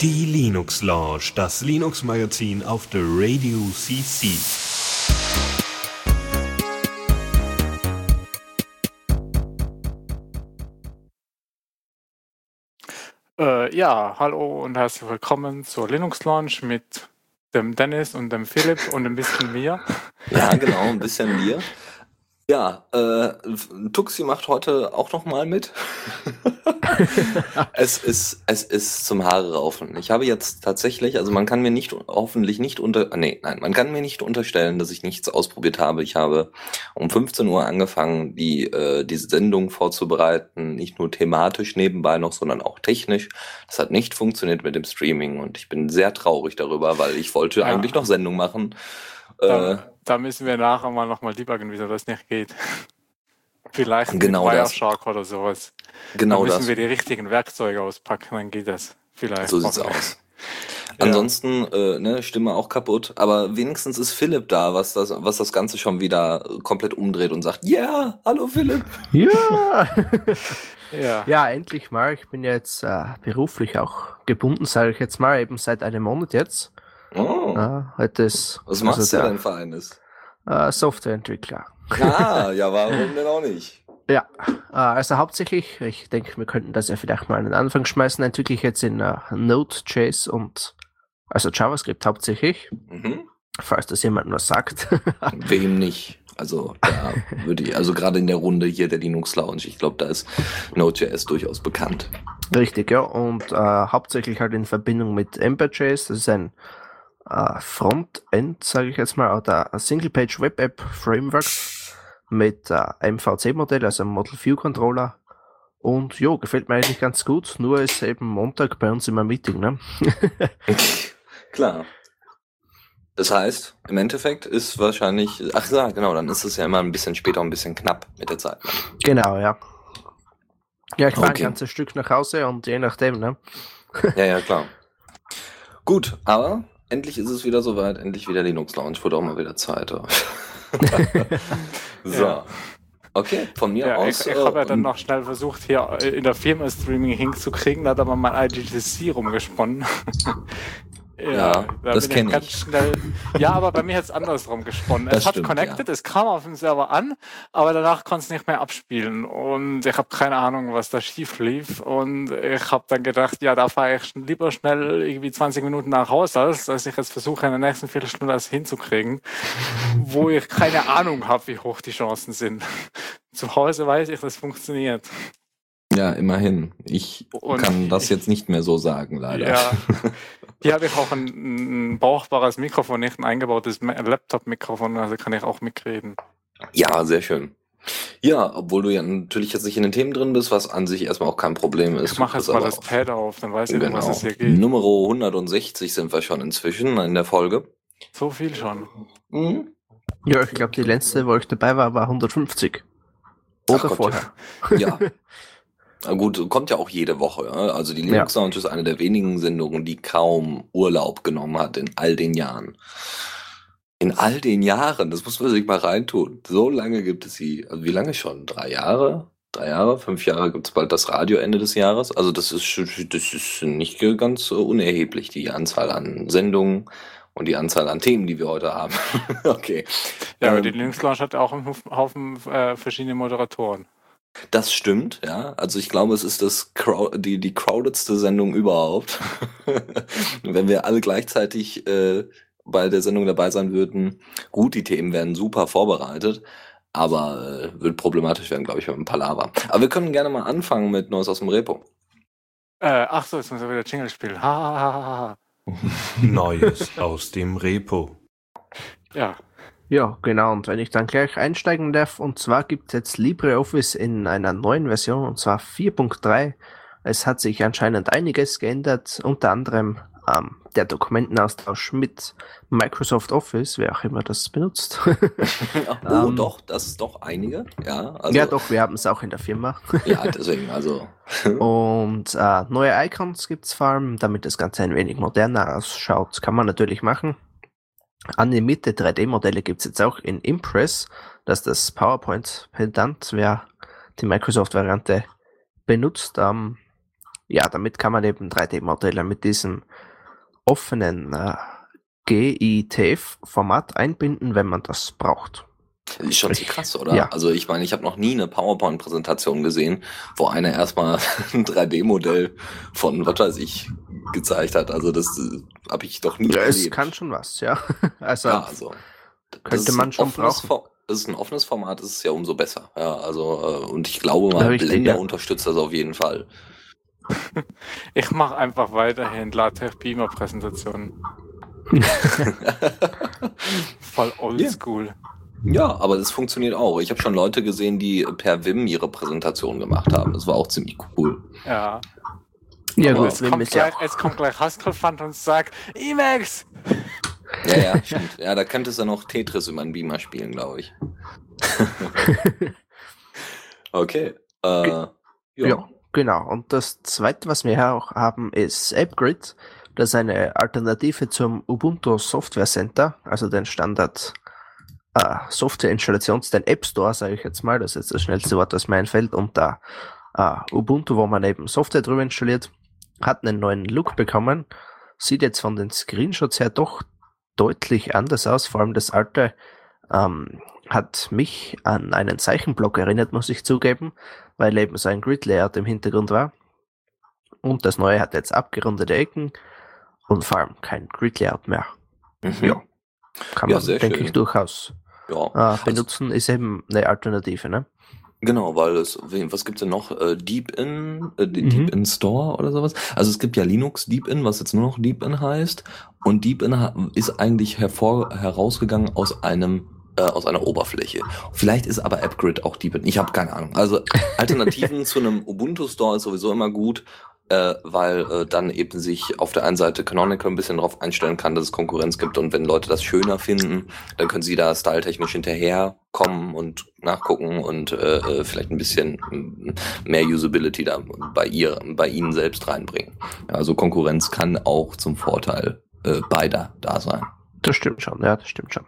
Die Linux Lounge, das Linux Magazin auf der Radio CC. Äh, ja, hallo und herzlich willkommen zur Linux Launch mit dem Dennis und dem Philipp und ein bisschen mir. Ja, genau, ein bisschen mir. Ja, äh, Tuxi macht heute auch noch mal mit. es ist, es ist zum Haare raufen. Ich habe jetzt tatsächlich, also man kann mir nicht, hoffentlich nicht unter, nee, nein, man kann mir nicht unterstellen, dass ich nichts ausprobiert habe. Ich habe um 15 Uhr angefangen, die, äh, diese Sendung vorzubereiten, nicht nur thematisch nebenbei noch, sondern auch technisch. Das hat nicht funktioniert mit dem Streaming und ich bin sehr traurig darüber, weil ich wollte ja. eigentlich noch Sendung machen. Äh, da müssen wir nachher mal nochmal debuggen, wieso das nicht geht. Vielleicht genau mit Wireshark oder sowas. Genau da müssen das. wir die richtigen Werkzeuge auspacken, dann geht das. Vielleicht. So sieht's aus. Ja. Ansonsten, äh, ne, Stimme auch kaputt, aber wenigstens ist Philipp da, was das, was das Ganze schon wieder komplett umdreht und sagt, ja, yeah, hallo Philipp. Ja. ja. Ja, endlich mal. Ich bin jetzt äh, beruflich auch gebunden, sage ich jetzt mal, eben seit einem Monat jetzt. Oh. Ja, heute ist, Was machst also du dein Verein ist? Äh, Softwareentwickler. Ah, ja, warum denn auch nicht? Ja, äh, also hauptsächlich, ich denke, wir könnten das ja vielleicht mal an den Anfang schmeißen, entwickle ich jetzt in uh, Node.js und also JavaScript hauptsächlich. Mhm. Falls das jemand nur sagt. Wem nicht? Also, da würde ich, also gerade in der Runde hier der Linux Lounge, ich glaube, da ist Node.js durchaus bekannt. Richtig, ja. Und äh, hauptsächlich halt in Verbindung mit Ember.js, das ist ein äh, Frontend, sage ich jetzt mal, oder Single-Page Web App Framework mit äh, MVC-Modell, also einem Model View Controller. Und jo, gefällt mir eigentlich ganz gut, nur ist eben Montag bei uns immer Meeting, ne? Klar. Das heißt, im Endeffekt ist wahrscheinlich, ach ja, genau, dann ist es ja immer ein bisschen später, ein bisschen knapp mit der Zeit. Genau, ja. Ja, ich fahre okay. ein ganzes Stück nach Hause und je nachdem, ne? ja, ja, klar. Gut, aber endlich ist es wieder soweit, endlich wieder Linux Lounge, wurde auch mal wieder Zeit. so. Ja. Okay, von mir ja, aus. Ich, ich habe ja dann noch schnell versucht, hier in der Firma Streaming hinzukriegen, da hat aber mein IGTC rumgesponnen. Ja, ja das kenne ich. Schnell, ja, aber bei mir hat es andersrum gesponnen. Das es hat stimmt, connected, ja. es kam auf dem Server an, aber danach konnte es nicht mehr abspielen. Und ich habe keine Ahnung, was da schief lief. Und ich habe dann gedacht, ja, da fahre ich lieber schnell irgendwie 20 Minuten nach Hause, als dass ich jetzt versuche, in der nächsten Viertelstunde das hinzukriegen, wo ich keine Ahnung habe, wie hoch die Chancen sind. Zu Hause weiß ich, das funktioniert. Ja, immerhin. Ich und kann das jetzt nicht mehr so sagen, leider. Ja. Hier habe ich auch ein, ein brauchbares Mikrofon, nicht ein eingebautes Laptop-Mikrofon, also kann ich auch mitreden. Ja, sehr schön. Ja, obwohl du ja natürlich jetzt nicht in den Themen drin bist, was an sich erstmal auch kein Problem ist. Ich mache jetzt mal das Pad auf, dann weiß ich, genau. was es hier geht. Nummer 160 sind wir schon inzwischen in der Folge. So viel schon. Mhm. Ja, ich glaube, die letzte, wo ich dabei war, war 150. Oder Ach Gott, vorher. Ja. ja. Na gut, kommt ja auch jede Woche. Also die Linux Lounge ja. ist eine der wenigen Sendungen, die kaum Urlaub genommen hat in all den Jahren. In all den Jahren, das muss man sich mal reintun. So lange gibt es sie. Also wie lange schon? Drei Jahre? Drei Jahre? Fünf Jahre gibt es bald das Radio Ende des Jahres. Also das ist, das ist nicht ganz unerheblich, die Anzahl an Sendungen und die Anzahl an Themen, die wir heute haben. okay. Ja, aber ähm, die Linux Lounge hat auch einen Haufen äh, verschiedene Moderatoren. Das stimmt, ja. Also ich glaube, es ist das Crow die, die crowdedste Sendung überhaupt. Wenn wir alle gleichzeitig äh, bei der Sendung dabei sein würden, gut, die Themen werden super vorbereitet, aber äh, wird problematisch werden, glaube ich, mit dem Palaver. Aber wir können gerne mal anfangen mit Neues aus dem Repo. Äh, ach so, jetzt muss er wieder Jingle spielen. Ha, ha, ha, ha. Neues aus dem Repo. Ja. Ja, genau. Und wenn ich dann gleich einsteigen darf, und zwar gibt es jetzt LibreOffice in einer neuen Version, und zwar 4.3. Es hat sich anscheinend einiges geändert, unter anderem ähm, der Dokumentenaustausch mit Microsoft Office, wer auch immer das benutzt. oh, ähm, doch, das ist doch einige. Ja, also, ja doch, wir haben es auch in der Firma. ja, deswegen, also. Und äh, neue Icons gibt es vor allem, damit das Ganze ein wenig moderner ausschaut, kann man natürlich machen. Animierte 3D-Modelle gibt es jetzt auch in Impress, dass das PowerPoint-Pendant, wer die Microsoft-Variante benutzt. Ähm, ja, damit kann man eben 3D-Modelle mit diesem offenen äh, GITF-Format einbinden, wenn man das braucht. Ist schon Ich- krass, oder? ja. Also ich meine, ich habe noch nie eine PowerPoint-Präsentation gesehen, wo einer erstmal ein 3D-Modell von, was weiß ich, gezeigt hat. Also das äh, habe ich doch nie Ja, es erlebt. kann schon was, ja. Also, ja, also, das könnte ist man ein schon offenes brauchen. For- Das ist ein offenes Format, das ist ja umso besser. Ja, also äh, und ich glaube mal, Richtig, Blender ja. unterstützt das auf jeden Fall. Ich mache einfach weiterhin LaTeX-Beamer-Präsentationen. Voll oldschool. Ja, aber das funktioniert auch. Ich habe schon Leute gesehen, die per Vim ihre Präsentation gemacht haben. Das war auch ziemlich cool. Ja. Ja aber gut, Jetzt Wim kommt, gleich, jetzt kommt gleich Haskelfand und sagt, Emacs! Ja, ja, stimmt. Ja, da könntest du noch Tetris über einen Beamer spielen, glaube ich. okay. Äh, ja. Ja, genau. Und das zweite, was wir hier auch haben, ist AppGrid. Das ist eine Alternative zum Ubuntu Software Center, also den Standard äh, Software-Installations, den App Store, sage ich jetzt mal. Das ist jetzt das schnellste Wort, das mir einfällt. Und da äh, Ubuntu, wo man eben Software drüber installiert, hat einen neuen Look bekommen. Sieht jetzt von den Screenshots her doch deutlich anders aus. Vor allem das alte ähm, hat mich an einen Zeichenblock erinnert, muss ich zugeben weil eben so ein Grid-Layout im Hintergrund war. Und das neue hat jetzt abgerundete Ecken und vor allem kein Grid-Layout mehr. Mhm. Ja. Kann Ja, man, denke schön. ich, durchaus ja. äh, Also, benutzen. ist eben eine Alternative, ne? Genau, weil es, wen- was gibt's denn noch? Äh, Deepin, äh, Mhm. Deepin Store oder sowas? Also es gibt ja Linux Deepin, was jetzt nur noch Deepin heißt. Und Deepin ha- ist eigentlich hervor, herausgegangen aus einem äh, aus einer Oberfläche. Vielleicht ist aber AppGrid auch Deepin. Ich habe keine Ahnung. Also Alternativen zu einem Ubuntu Store ist sowieso immer gut, äh, weil äh, dann eben sich auf der einen Seite Canonical ein bisschen darauf einstellen kann, dass es Konkurrenz gibt und wenn Leute das schöner finden, dann können sie da styletechnisch hinterherkommen und nachgucken und äh, äh, vielleicht ein bisschen mm, mehr Usability da bei ihr, bei ihnen selbst reinbringen. Also Konkurrenz kann auch zum Vorteil äh, beider da sein. Das stimmt schon, ja, das stimmt schon.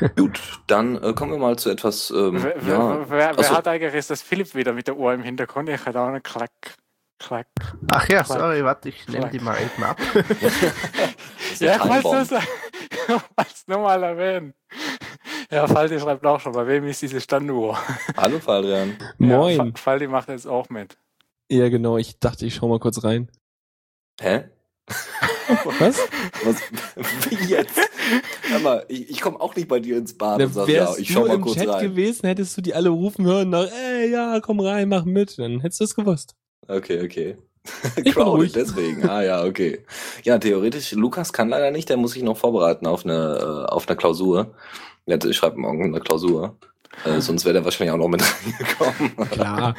Gut, dann äh, kommen wir mal zu etwas. Ähm, wer, wer, ja, wer, wer Achso. hat eigentlich ist das Philipp wieder mit der Uhr im Hintergrund? Ich hatte auch eine Klack, Klack. Ach ja, Clark. sorry, warte, ich nehme die mal eben ab. das Ja, wollte Timebomb. es nur mal erwähnen. Ja, Faldi schreibt auch schon, bei wem ist diese Standuhr? Hallo Faldrian. Moin. Ja, Fa- Faldi macht jetzt auch mit. Ja, genau. Ich dachte, ich schau mal kurz rein. Hä? Was? Was? Wie jetzt? Hör mal, ich, ich komme auch nicht bei dir ins Bad Na, und sag, ja, ich schau du mal im kurz Chat rein. gewesen, hättest du die alle rufen hören nach, ey, ja, komm rein, mach mit. Dann hättest du es gewusst. Okay, okay. Ich Crowded, deswegen. Ah ja, okay. Ja, theoretisch, Lukas kann leider nicht, der muss sich noch vorbereiten auf eine, äh, auf eine Klausur. Der hat- schreibt morgen eine Klausur. Äh, sonst wäre der wahrscheinlich auch noch mit reingekommen. Klar.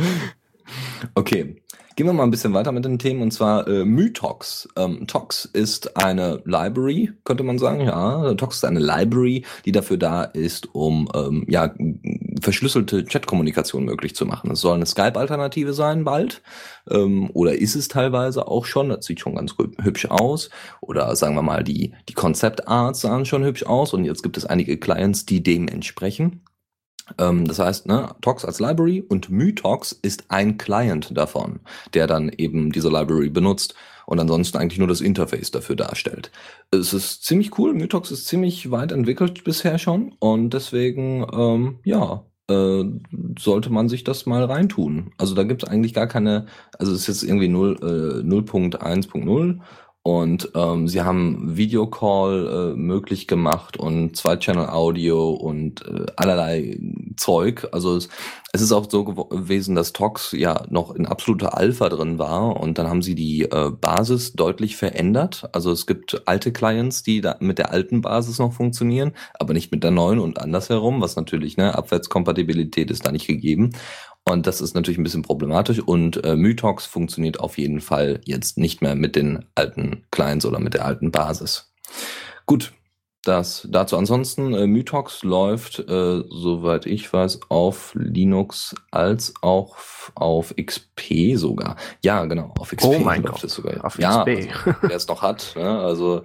Okay, gehen wir mal ein bisschen weiter mit den Themen und zwar äh, Mytox. Ähm, Tox ist eine Library, könnte man sagen. Ja, Tox ist eine Library, die dafür da ist, um ähm, ja verschlüsselte Chatkommunikation möglich zu machen. Es soll eine Skype-Alternative sein bald ähm, oder ist es teilweise auch schon. Das sieht schon ganz hü- hübsch aus. Oder sagen wir mal, die die Concept Arts sahen schon hübsch aus und jetzt gibt es einige Clients, die dem entsprechen. Ähm, das heißt, ne, Tox als Library und MyTox ist ein Client davon, der dann eben diese Library benutzt und ansonsten eigentlich nur das Interface dafür darstellt. Es ist ziemlich cool, MyTox ist ziemlich weit entwickelt bisher schon und deswegen, ähm, ja, äh, sollte man sich das mal reintun. Also da gibt es eigentlich gar keine, also es ist jetzt irgendwie 0, äh, 0.1.0 und ähm, sie haben Videocall äh, möglich gemacht und Zwei-Channel-Audio und äh, allerlei Zeug. Also es, es ist auch so gewesen, dass Tox ja noch in absoluter Alpha drin war und dann haben sie die äh, Basis deutlich verändert. Also es gibt alte Clients, die da mit der alten Basis noch funktionieren, aber nicht mit der neuen und andersherum, was natürlich, ne, Abwärtskompatibilität ist da nicht gegeben. Und das ist natürlich ein bisschen problematisch und äh, Mytox funktioniert auf jeden Fall jetzt nicht mehr mit den alten Clients oder mit der alten Basis. Gut, das dazu ansonsten, äh, Mytox läuft, äh, soweit ich weiß, auf Linux als auch auf XP sogar. Ja, genau, auf XP Oh mein läuft Gott, es sogar. auf ja, XP. Also, wer es noch hat, ne, also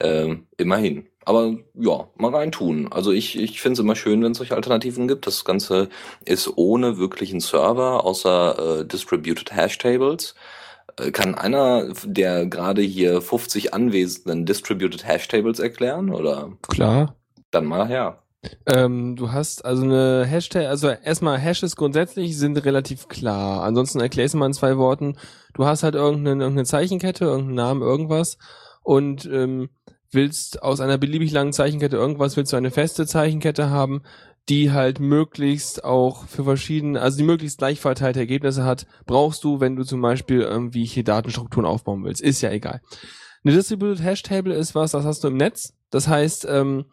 ähm, immerhin. Aber ja, mal reintun. Also ich, ich finde es immer schön, wenn es solche Alternativen gibt. Das Ganze ist ohne wirklichen Server, außer äh, Distributed Hash Tables. Äh, kann einer der gerade hier 50 anwesenden Distributed Hash Tables erklären? Oder Klar. dann mal her. Ähm, du hast also eine Hashtag, also erstmal Hashes grundsätzlich sind relativ klar. Ansonsten erklär es mal in zwei Worten. Du hast halt irgendeine, irgendeine Zeichenkette, irgendeinen Namen, irgendwas und ähm, willst aus einer beliebig langen Zeichenkette irgendwas, willst du eine feste Zeichenkette haben, die halt möglichst auch für verschiedene, also die möglichst gleich verteilte Ergebnisse hat, brauchst du, wenn du zum Beispiel irgendwie hier Datenstrukturen aufbauen willst. Ist ja egal. Eine Distributed Hash Table ist was, das hast du im Netz. Das heißt, ähm,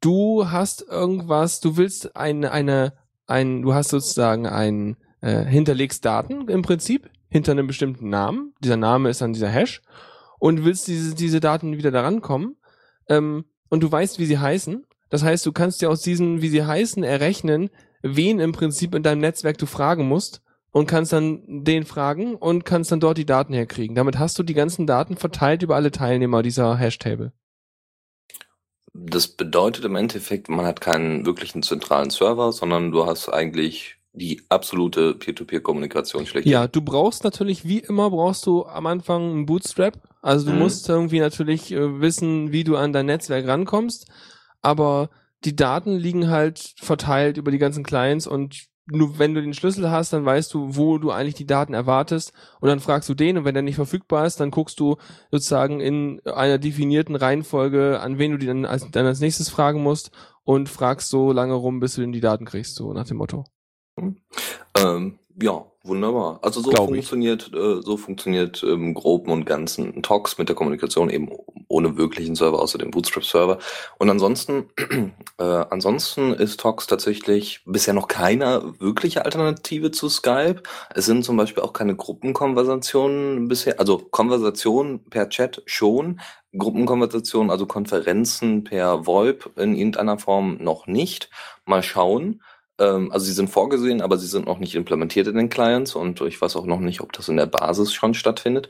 du hast irgendwas, du willst eine, eine, ein, du hast sozusagen ein, äh, hinterlegst Daten im Prinzip hinter einem bestimmten Namen. Dieser Name ist dann dieser Hash und willst diese, diese Daten wieder daran kommen. Ähm, und du weißt, wie sie heißen. Das heißt, du kannst dir aus diesen, wie sie heißen, errechnen, wen im Prinzip in deinem Netzwerk du fragen musst und kannst dann den fragen und kannst dann dort die Daten herkriegen. Damit hast du die ganzen Daten verteilt über alle Teilnehmer dieser Hash-Table. Das bedeutet im Endeffekt, man hat keinen wirklichen zentralen Server, sondern du hast eigentlich die absolute Peer-to-Peer-Kommunikation schlecht. Ja, du brauchst natürlich, wie immer, brauchst du am Anfang einen Bootstrap. Also du Mhm. musst irgendwie natürlich äh, wissen, wie du an dein Netzwerk rankommst. Aber die Daten liegen halt verteilt über die ganzen Clients und nur wenn du den Schlüssel hast, dann weißt du, wo du eigentlich die Daten erwartest und dann fragst du den und wenn der nicht verfügbar ist, dann guckst du sozusagen in einer definierten Reihenfolge, an wen du die dann als, dann als nächstes fragen musst und fragst so lange rum, bis du denn die Daten kriegst, so nach dem Motto. Ähm, ja, wunderbar. Also so Glaub funktioniert, äh, so funktioniert im Groben und Ganzen Tox mit der Kommunikation eben ohne wirklichen Server, außer dem Bootstrap-Server. Und ansonsten, äh, ansonsten ist Tox tatsächlich bisher noch keine wirkliche Alternative zu Skype. Es sind zum Beispiel auch keine Gruppenkonversationen bisher, also Konversationen per Chat schon, Gruppenkonversationen, also Konferenzen per VoIP in irgendeiner Form noch nicht. Mal schauen. Ähm, also sie sind vorgesehen, aber sie sind noch nicht implementiert in den Clients und ich weiß auch noch nicht, ob das in der Basis schon stattfindet.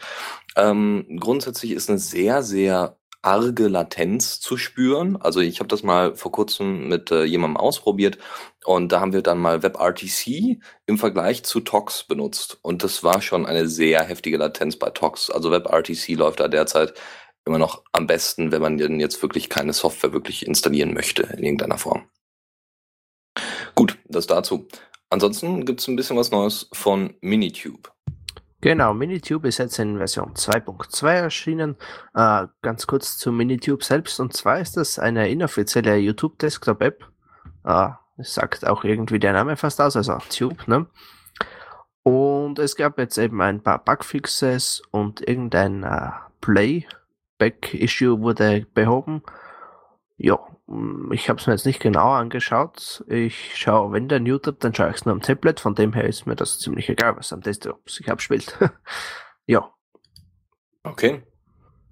Ähm, grundsätzlich ist eine sehr, sehr arge Latenz zu spüren. Also ich habe das mal vor kurzem mit äh, jemandem ausprobiert und da haben wir dann mal WebRTC im Vergleich zu Tox benutzt und das war schon eine sehr heftige Latenz bei Tox. Also WebRTC läuft da derzeit immer noch am besten, wenn man denn jetzt wirklich keine Software wirklich installieren möchte in irgendeiner Form. Gut, das dazu. Ansonsten gibt's ein bisschen was Neues von Minitube. Genau, Minitube ist jetzt in Version 2.2 erschienen. Äh, ganz kurz zu Minitube selbst. Und zwar ist das eine inoffizielle YouTube Desktop App. Äh, es sagt auch irgendwie der Name fast aus, also Tube, ne? Und es gab jetzt eben ein paar Bugfixes und irgendein äh, Playback-Issue wurde behoben. Ja, ich habe es mir jetzt nicht genauer angeschaut. Ich schaue, wenn dann YouTube, dann schaue ich es nur am Tablet. Von dem her ist mir das ziemlich egal, was am Desktop sich abspielt. ja, Okay.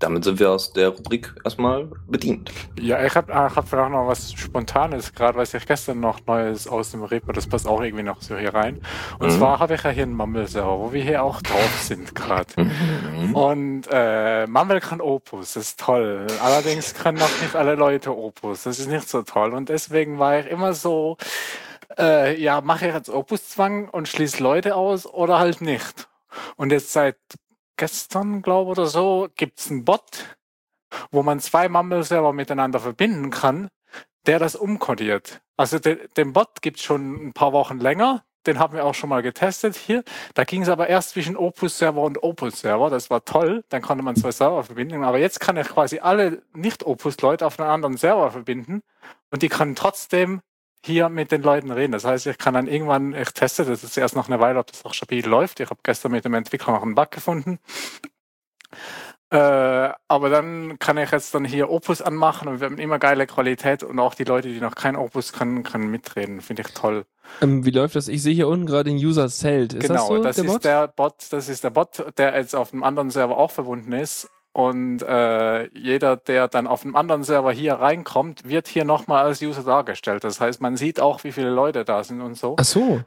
Damit sind wir aus der Rubrik erstmal bedient. Ja, ich habe hab vielleicht noch was Spontanes, gerade weiß ich gestern noch Neues aus dem Repo, das passt auch irgendwie noch so hier rein. Und Mhm. zwar habe ich ja hier einen Mumble-Server, wo wir hier auch drauf sind gerade. Mhm. Und äh, Mumble kann Opus, das ist toll. Allerdings können noch nicht alle Leute Opus, das ist nicht so toll. Und deswegen war ich immer so, äh, ja, mache ich jetzt Opus-Zwang und schließe Leute aus oder halt nicht. Und jetzt seit gestern, glaube oder so, gibt's einen Bot, wo man zwei Mumble-Server miteinander verbinden kann, der das umkodiert. Also de, den Bot gibt's schon ein paar Wochen länger. Den haben wir auch schon mal getestet hier. Da ging es aber erst zwischen Opus-Server und Opus-Server. Das war toll. Dann konnte man zwei Server verbinden. Aber jetzt kann ich quasi alle Nicht-Opus-Leute auf einen anderen Server verbinden. Und die können trotzdem hier mit den Leuten reden. Das heißt, ich kann dann irgendwann, ich teste das jetzt erst noch eine Weile, ob das auch stabil läuft. Ich habe gestern mit dem Entwickler noch einen Bug gefunden. Äh, aber dann kann ich jetzt dann hier Opus anmachen und wir haben immer geile Qualität und auch die Leute, die noch kein Opus können, können mitreden. Finde ich toll. Ähm, wie läuft das? Ich sehe hier unten gerade den User Zelt. Ist genau, das so, der ist Bot? der Bot, das ist der Bot, der jetzt auf einem anderen Server auch verbunden ist. Und äh, jeder, der dann auf einem anderen Server hier reinkommt, wird hier nochmal als User dargestellt. Das heißt, man sieht auch, wie viele Leute da sind und so. Ach so.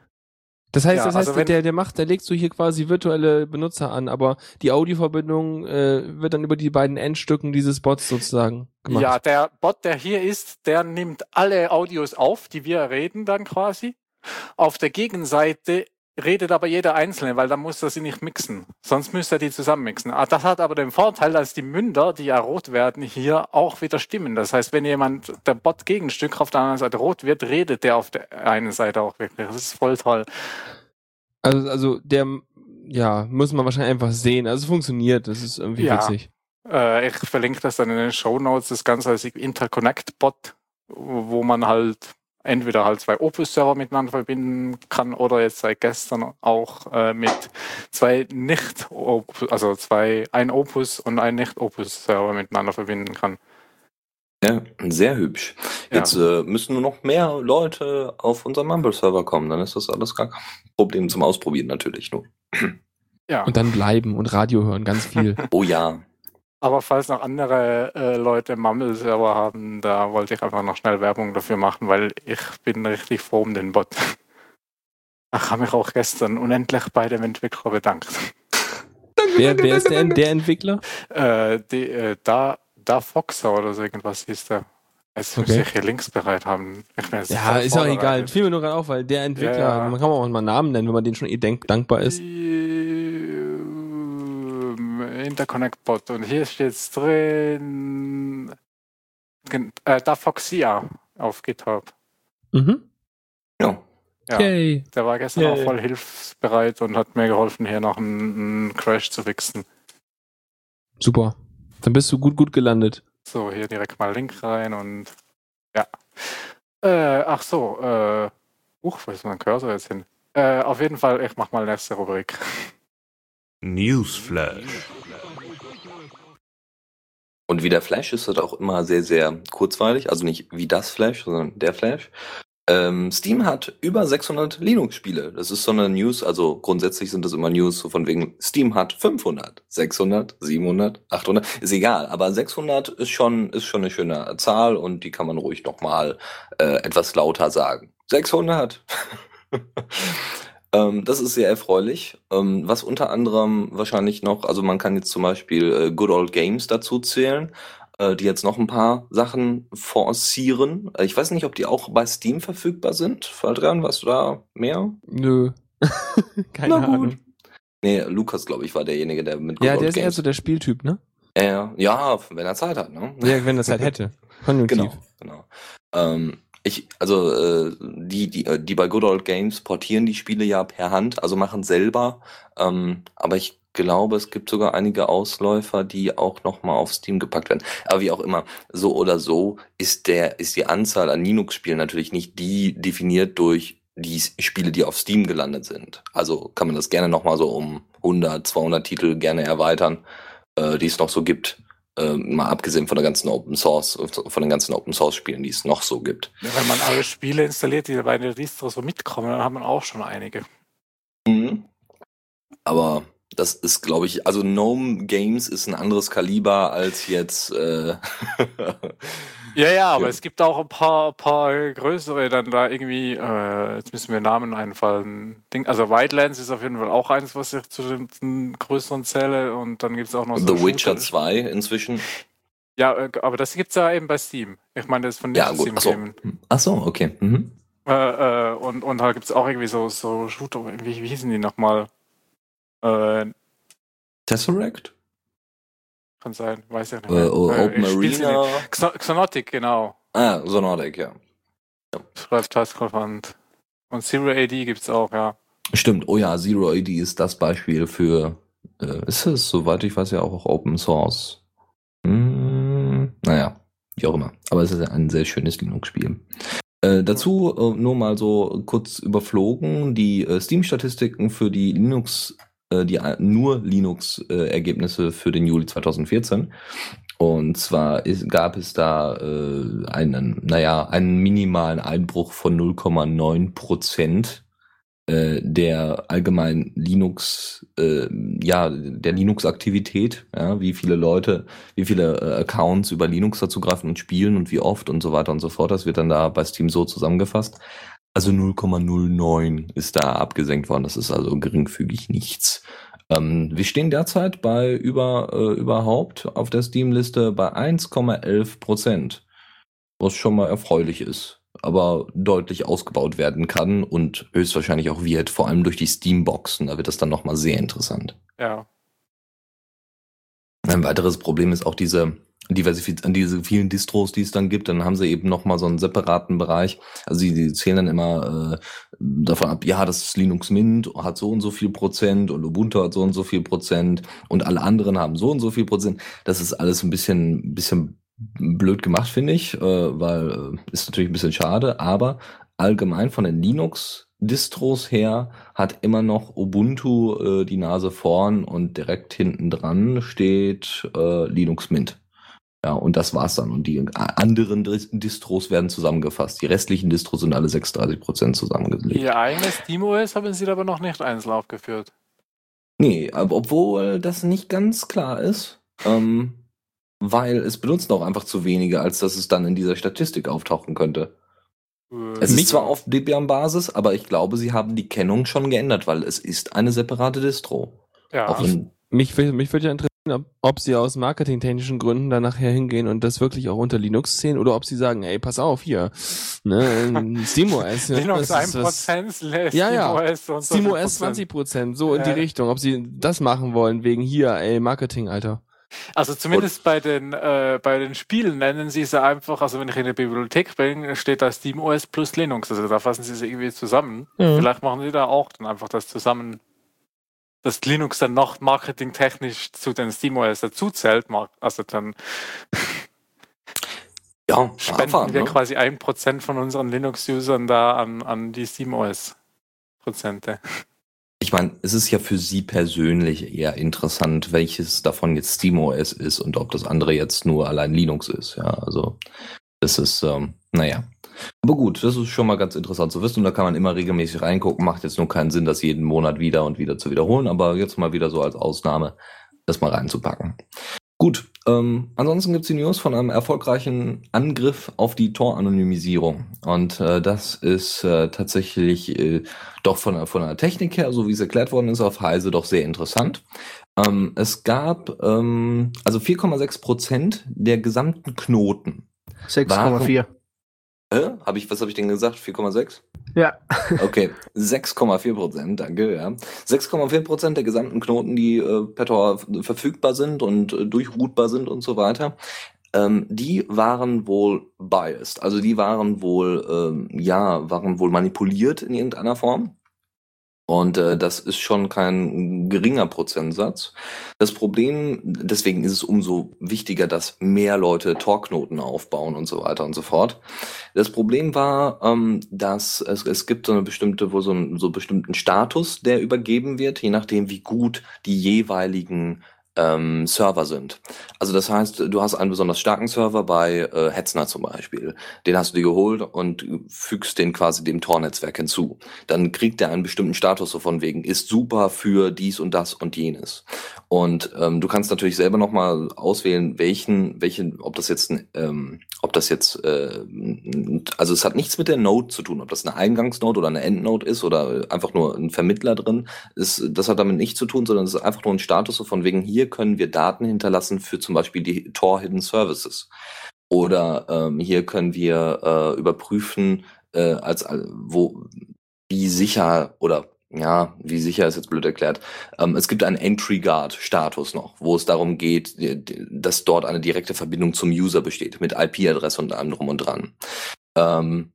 Das heißt, Ja, das heißt, also der, der macht, der legst du hier quasi virtuelle Benutzer an, aber die Audioverbindung äh, wird dann über die beiden Endstücken dieses Bots sozusagen gemacht. Ja, der Bot, der hier ist, der nimmt alle Audios auf, die wir reden dann quasi. Auf der Gegenseite redet aber jeder Einzelne, weil dann muss er sie nicht mixen. Sonst müsste er die zusammenmixen. Ah, Das hat aber den Vorteil, dass die Münder, die ja rot werden, hier auch wieder stimmen. Das heißt, wenn jemand, der Bot Gegenstück auf der anderen Seite rot wird, redet der auf der einen Seite auch wirklich. Das ist voll toll. Also, also der, ja, muss man wahrscheinlich einfach sehen. Also es funktioniert, das ist irgendwie Ja. witzig. Äh, ich verlinke das dann in den Show Notes, das Ganze als Interconnect-Bot, wo man halt entweder halt zwei Opus-Server miteinander verbinden kann oder jetzt seit gestern auch äh, mit zwei nicht Opus, also zwei, ein Opus und ein Nicht-Opus-Server miteinander verbinden kann. Ja, sehr hübsch. Ja. Jetzt äh, müssen nur noch mehr Leute auf unseren Mumble-Server kommen, dann ist das alles gar kein Problem zum Ausprobieren natürlich nur. Ja. Und dann bleiben und Radio hören, ganz viel. Oh ja. Aber falls noch andere äh, Leute Mumble-Server haben, da wollte ich einfach noch schnell Werbung dafür machen, weil ich bin richtig froh um den Bot. Ich habe mich auch gestern unendlich bei dem Entwickler bedankt. wer, wer ist der, der Entwickler? Äh, die, äh, da, da Foxer oder so irgendwas hieß der. Jetzt muss Okay. ich hier Links bereit haben. Ja, ist auch egal. Fiel mir nur gerade auf, weil der Entwickler, Ja, ja. man kann auch mal einen Namen nennen, wenn man den schon eh denk, dankbar ist. Ähm, Interconnect-Bot. Und hier steht drin gen- äh, da Foxia auf GitHub. Mhm. Ja. Ja, Yay. der war gestern Yay. auch voll hilfsbereit und hat mir geholfen, hier noch einen, einen Crash zu fixen. Super. Dann bist du gut, gut gelandet. So, hier direkt mal Link rein und ja. Äh, ach so, äh, uch, wo ist mein Cursor jetzt hin? Äh, auf jeden Fall, ich mach mal nächste Rubrik. Newsflash. Und wie der Flash ist das auch immer sehr, sehr kurzweilig. Also nicht wie das Flash, sondern der Flash. Ähm, Steam hat über 600 Linux-Spiele. Das ist so eine News, also grundsätzlich sind das immer News, so von wegen Steam hat 500, 600, 700, 800, ist egal. Aber 600 ist schon, ist schon eine schöne Zahl und die kann man ruhig nochmal äh, etwas lauter sagen. 600! Ähm, das ist sehr erfreulich. Ähm, was unter anderem wahrscheinlich noch, also man kann jetzt zum Beispiel äh, Good Old Games dazu zählen, äh, die jetzt noch ein paar Sachen forcieren. Äh, ich weiß nicht, ob die auch bei Steam verfügbar sind. Faldrian, weißt du da mehr? Nö. Keine Na gut. Ahnung. Nee, Lukas, glaube ich, war derjenige, der mit Good Ja, Old der ist eher Games. so der Spieltyp, ne? ja, ja, wenn er Zeit hat, ne? Ja, wenn er Zeit hätte. Konjunktiv. Genau, genau. Ähm, ich, also äh, die, die, äh, die bei Good Old Games portieren die Spiele ja per Hand, also machen selber. Ähm, aber ich glaube, es gibt sogar einige Ausläufer, die auch nochmal auf Steam gepackt werden. Aber wie auch immer, so oder so ist der, ist die Anzahl an Linux-Spielen natürlich nicht die definiert durch die Spiele, die auf Steam gelandet sind. Also kann man das gerne nochmal so um 100, 200 Titel gerne erweitern, äh, die es noch so gibt. Äh, mal abgesehen von der ganzen Open Source, von den ganzen Open Source Spielen, die es noch so gibt. Wenn man alle Spiele installiert, die bei den Distros so mitkommen, dann hat man auch schon einige. Mhm. Aber das ist, glaube ich, also Gnome Games ist ein anderes Kaliber als jetzt. Äh, Ja, ja, aber Ja. es gibt auch ein paar, paar größere dann da irgendwie, äh, jetzt müssen mir Namen einfallen. Ding, also Wildlands ist auf jeden Fall auch eins, was ich zu den, größeren zähle und dann gibt es auch noch so The Witcher Shooter- 2 inzwischen. Ja, äh, aber das gibt's ja eben bei Steam. Ich meine, das ist von Ja, den gut. Steam Ach so. Games. Ach so, okay. Mhm. Äh, äh, und, und da gibt's auch irgendwie so, so Shooter, wie, wie hießen die nochmal? Äh, Tesseract? kann sein, weiß ich nicht. Äh, mehr. oh, Äh, Open Arena. Xonotic, genau. Ah, Sonordic, ja. Schreibt Taskofand. Und Zero AD gibt's auch, ja. Stimmt, oh ja, Zero AD ist das Beispiel für, äh, ist es, soweit ich weiß, ja auch Open Source. Hm, naja, wie auch immer. Aber es ist ja ein sehr schönes Linux-Spiel. Äh, dazu äh, nur mal so kurz überflogen, die äh, Steam-Statistiken für die Linux, äh, die äh, nur Linux-Ergebnisse für den Juli 2014. Und zwar ist, gab es da äh, einen, naja, einen minimalen Einbruch von 0,9 Prozent äh, der allgemeinen Linux, äh, ja, der Linux-Aktivität, ja, wie viele Leute, wie viele äh, Accounts über Linux dazu greifen und spielen und wie oft und so weiter und so fort. Das wird dann da bei Steam so zusammengefasst. Also 0,09 ist da abgesenkt worden. Das ist also geringfügig nichts. Ähm, wir stehen derzeit bei über äh, überhaupt auf der Steam-Liste bei 1,11 Prozent, was schon mal erfreulich ist, aber deutlich ausgebaut werden kann und höchstwahrscheinlich auch wird, vor allem durch die Steam-Boxen. Da wird das dann nochmal sehr interessant. Ja. Ein weiteres Problem ist auch diese Diversifiz an diese vielen Distros, die es dann gibt, dann haben sie eben nochmal so einen separaten Bereich. Also sie, zählen dann immer äh, davon ab, ja, das Linux Mint hat so und so viel Prozent und Ubuntu hat so und so viel Prozent und alle anderen haben so und so viel Prozent. Das ist alles ein bisschen, bisschen blöd gemacht, finde ich, äh, weil äh, ist natürlich ein bisschen schade, aber allgemein von den Linux Distros her hat immer noch Ubuntu äh, die Nase vorn und direkt hinten dran steht äh, Linux Mint. Ja, und das war's dann. Und die anderen Distros werden zusammengefasst. Die restlichen Distros sind alle 36 Prozent zusammengelegt. Ihr eigenes SteamOS haben Sie aber noch nicht einzeln aufgeführt. Nee, aber obwohl das nicht ganz klar ist, ähm, weil es benutzen auch einfach zu wenige, als dass es dann in dieser Statistik auftauchen könnte. Äh, es ist zwar auf Debian-Basis, aber ich glaube, sie haben die Kennung schon geändert, weil es ist eine separate Distro. Ja. Auch Mich, mich würde ja interessieren, ob, ob sie aus marketingtechnischen Gründen da nachher hingehen und das wirklich auch unter Linux sehen oder ob sie sagen, ey, pass auf, hier, ne, SteamOS. Linux das ist 1%, Ja, ja. SteamOS und so SteamOS viel Prozent. 20%, so in die Ja. Richtung, ob sie das machen wollen, wegen hier, ey, Marketing, Alter. Also zumindest bei den, äh, bei den Spielen nennen sie sie einfach, also wenn ich in die Bibliothek bin, steht da SteamOS plus Linux. Also da fassen sie sie irgendwie zusammen. Mhm. Vielleicht machen sie da auch dann einfach das zusammen, dass Linux dann noch marketingtechnisch zu den SteamOS dazu zählt. mar- Also dann ja, spenden Abfahren, wir ne? quasi ein Prozent von unseren Linux-Usern da an, an die SteamOS-Prozente. Ich meine, es ist ja für Sie persönlich eher interessant, welches davon jetzt SteamOS ist und ob das andere jetzt nur allein Linux ist. Ja, also das ist, ähm, naja. Aber gut, das ist schon mal ganz interessant zu wissen und da kann man immer regelmäßig reingucken. Macht jetzt nur keinen Sinn, das jeden Monat wieder und wieder zu wiederholen, aber jetzt mal wieder so als Ausnahme, das mal reinzupacken. Gut, ähm, ansonsten gibt's die News von einem erfolgreichen Angriff auf die Tor-Anonymisierung. Und äh, das ist äh, tatsächlich äh, doch von, der- von der Technik her, so wie es erklärt worden ist, auf Heise doch sehr interessant. Ähm, es gab ähm, also 4,6 Prozent der gesamten Knoten. 6,4. Äh, hab ich, was habe ich denn gesagt? 4,6? Ja. Okay, 6,4 Prozent, danke, ja. 6,4 Prozent der gesamten Knoten, die äh, per Tor verfügbar sind und äh, durchroutbar sind und so weiter, ähm, die waren wohl biased. Also die waren wohl, ähm, ja, waren wohl manipuliert in irgendeiner Form. Und äh, das ist schon kein geringer Prozentsatz. Das Problem, deswegen ist es umso wichtiger, dass mehr Leute Tor-Knoten aufbauen und so weiter und so fort. Das Problem war, ähm, dass es, es gibt so eine bestimmte, wo so einen so bestimmten Status, der übergeben wird, je nachdem, wie gut die jeweiligen ähm, Server sind. Also das heißt, du hast einen besonders starken Server bei äh, Hetzner zum Beispiel. Den hast du dir geholt und fügst den quasi dem Tor-Netzwerk hinzu. Dann kriegt er einen bestimmten Status, so von wegen, ist super für dies und das und jenes. Und ähm, du kannst natürlich selber nochmal auswählen, welchen, welchen, ob das jetzt, ähm, ob das jetzt, äh, also es hat nichts mit der Node zu tun, ob das eine Eingangsnode oder eine Endnode ist oder einfach nur ein Vermittler drin. Ist, das hat damit nichts zu tun, sondern es ist einfach nur ein Status, so von wegen, hier können wir Daten hinterlassen für zum Beispiel die Tor Hidden Services. Oder ähm, hier können wir äh, überprüfen, äh, als äh, wo wie sicher oder ja, wie sicher ist jetzt blöd erklärt. Ähm, es gibt einen Entry Guard Status noch, wo es darum geht, dass dort eine direkte Verbindung zum User besteht mit IP-Adresse und allem drum und dran. Ähm,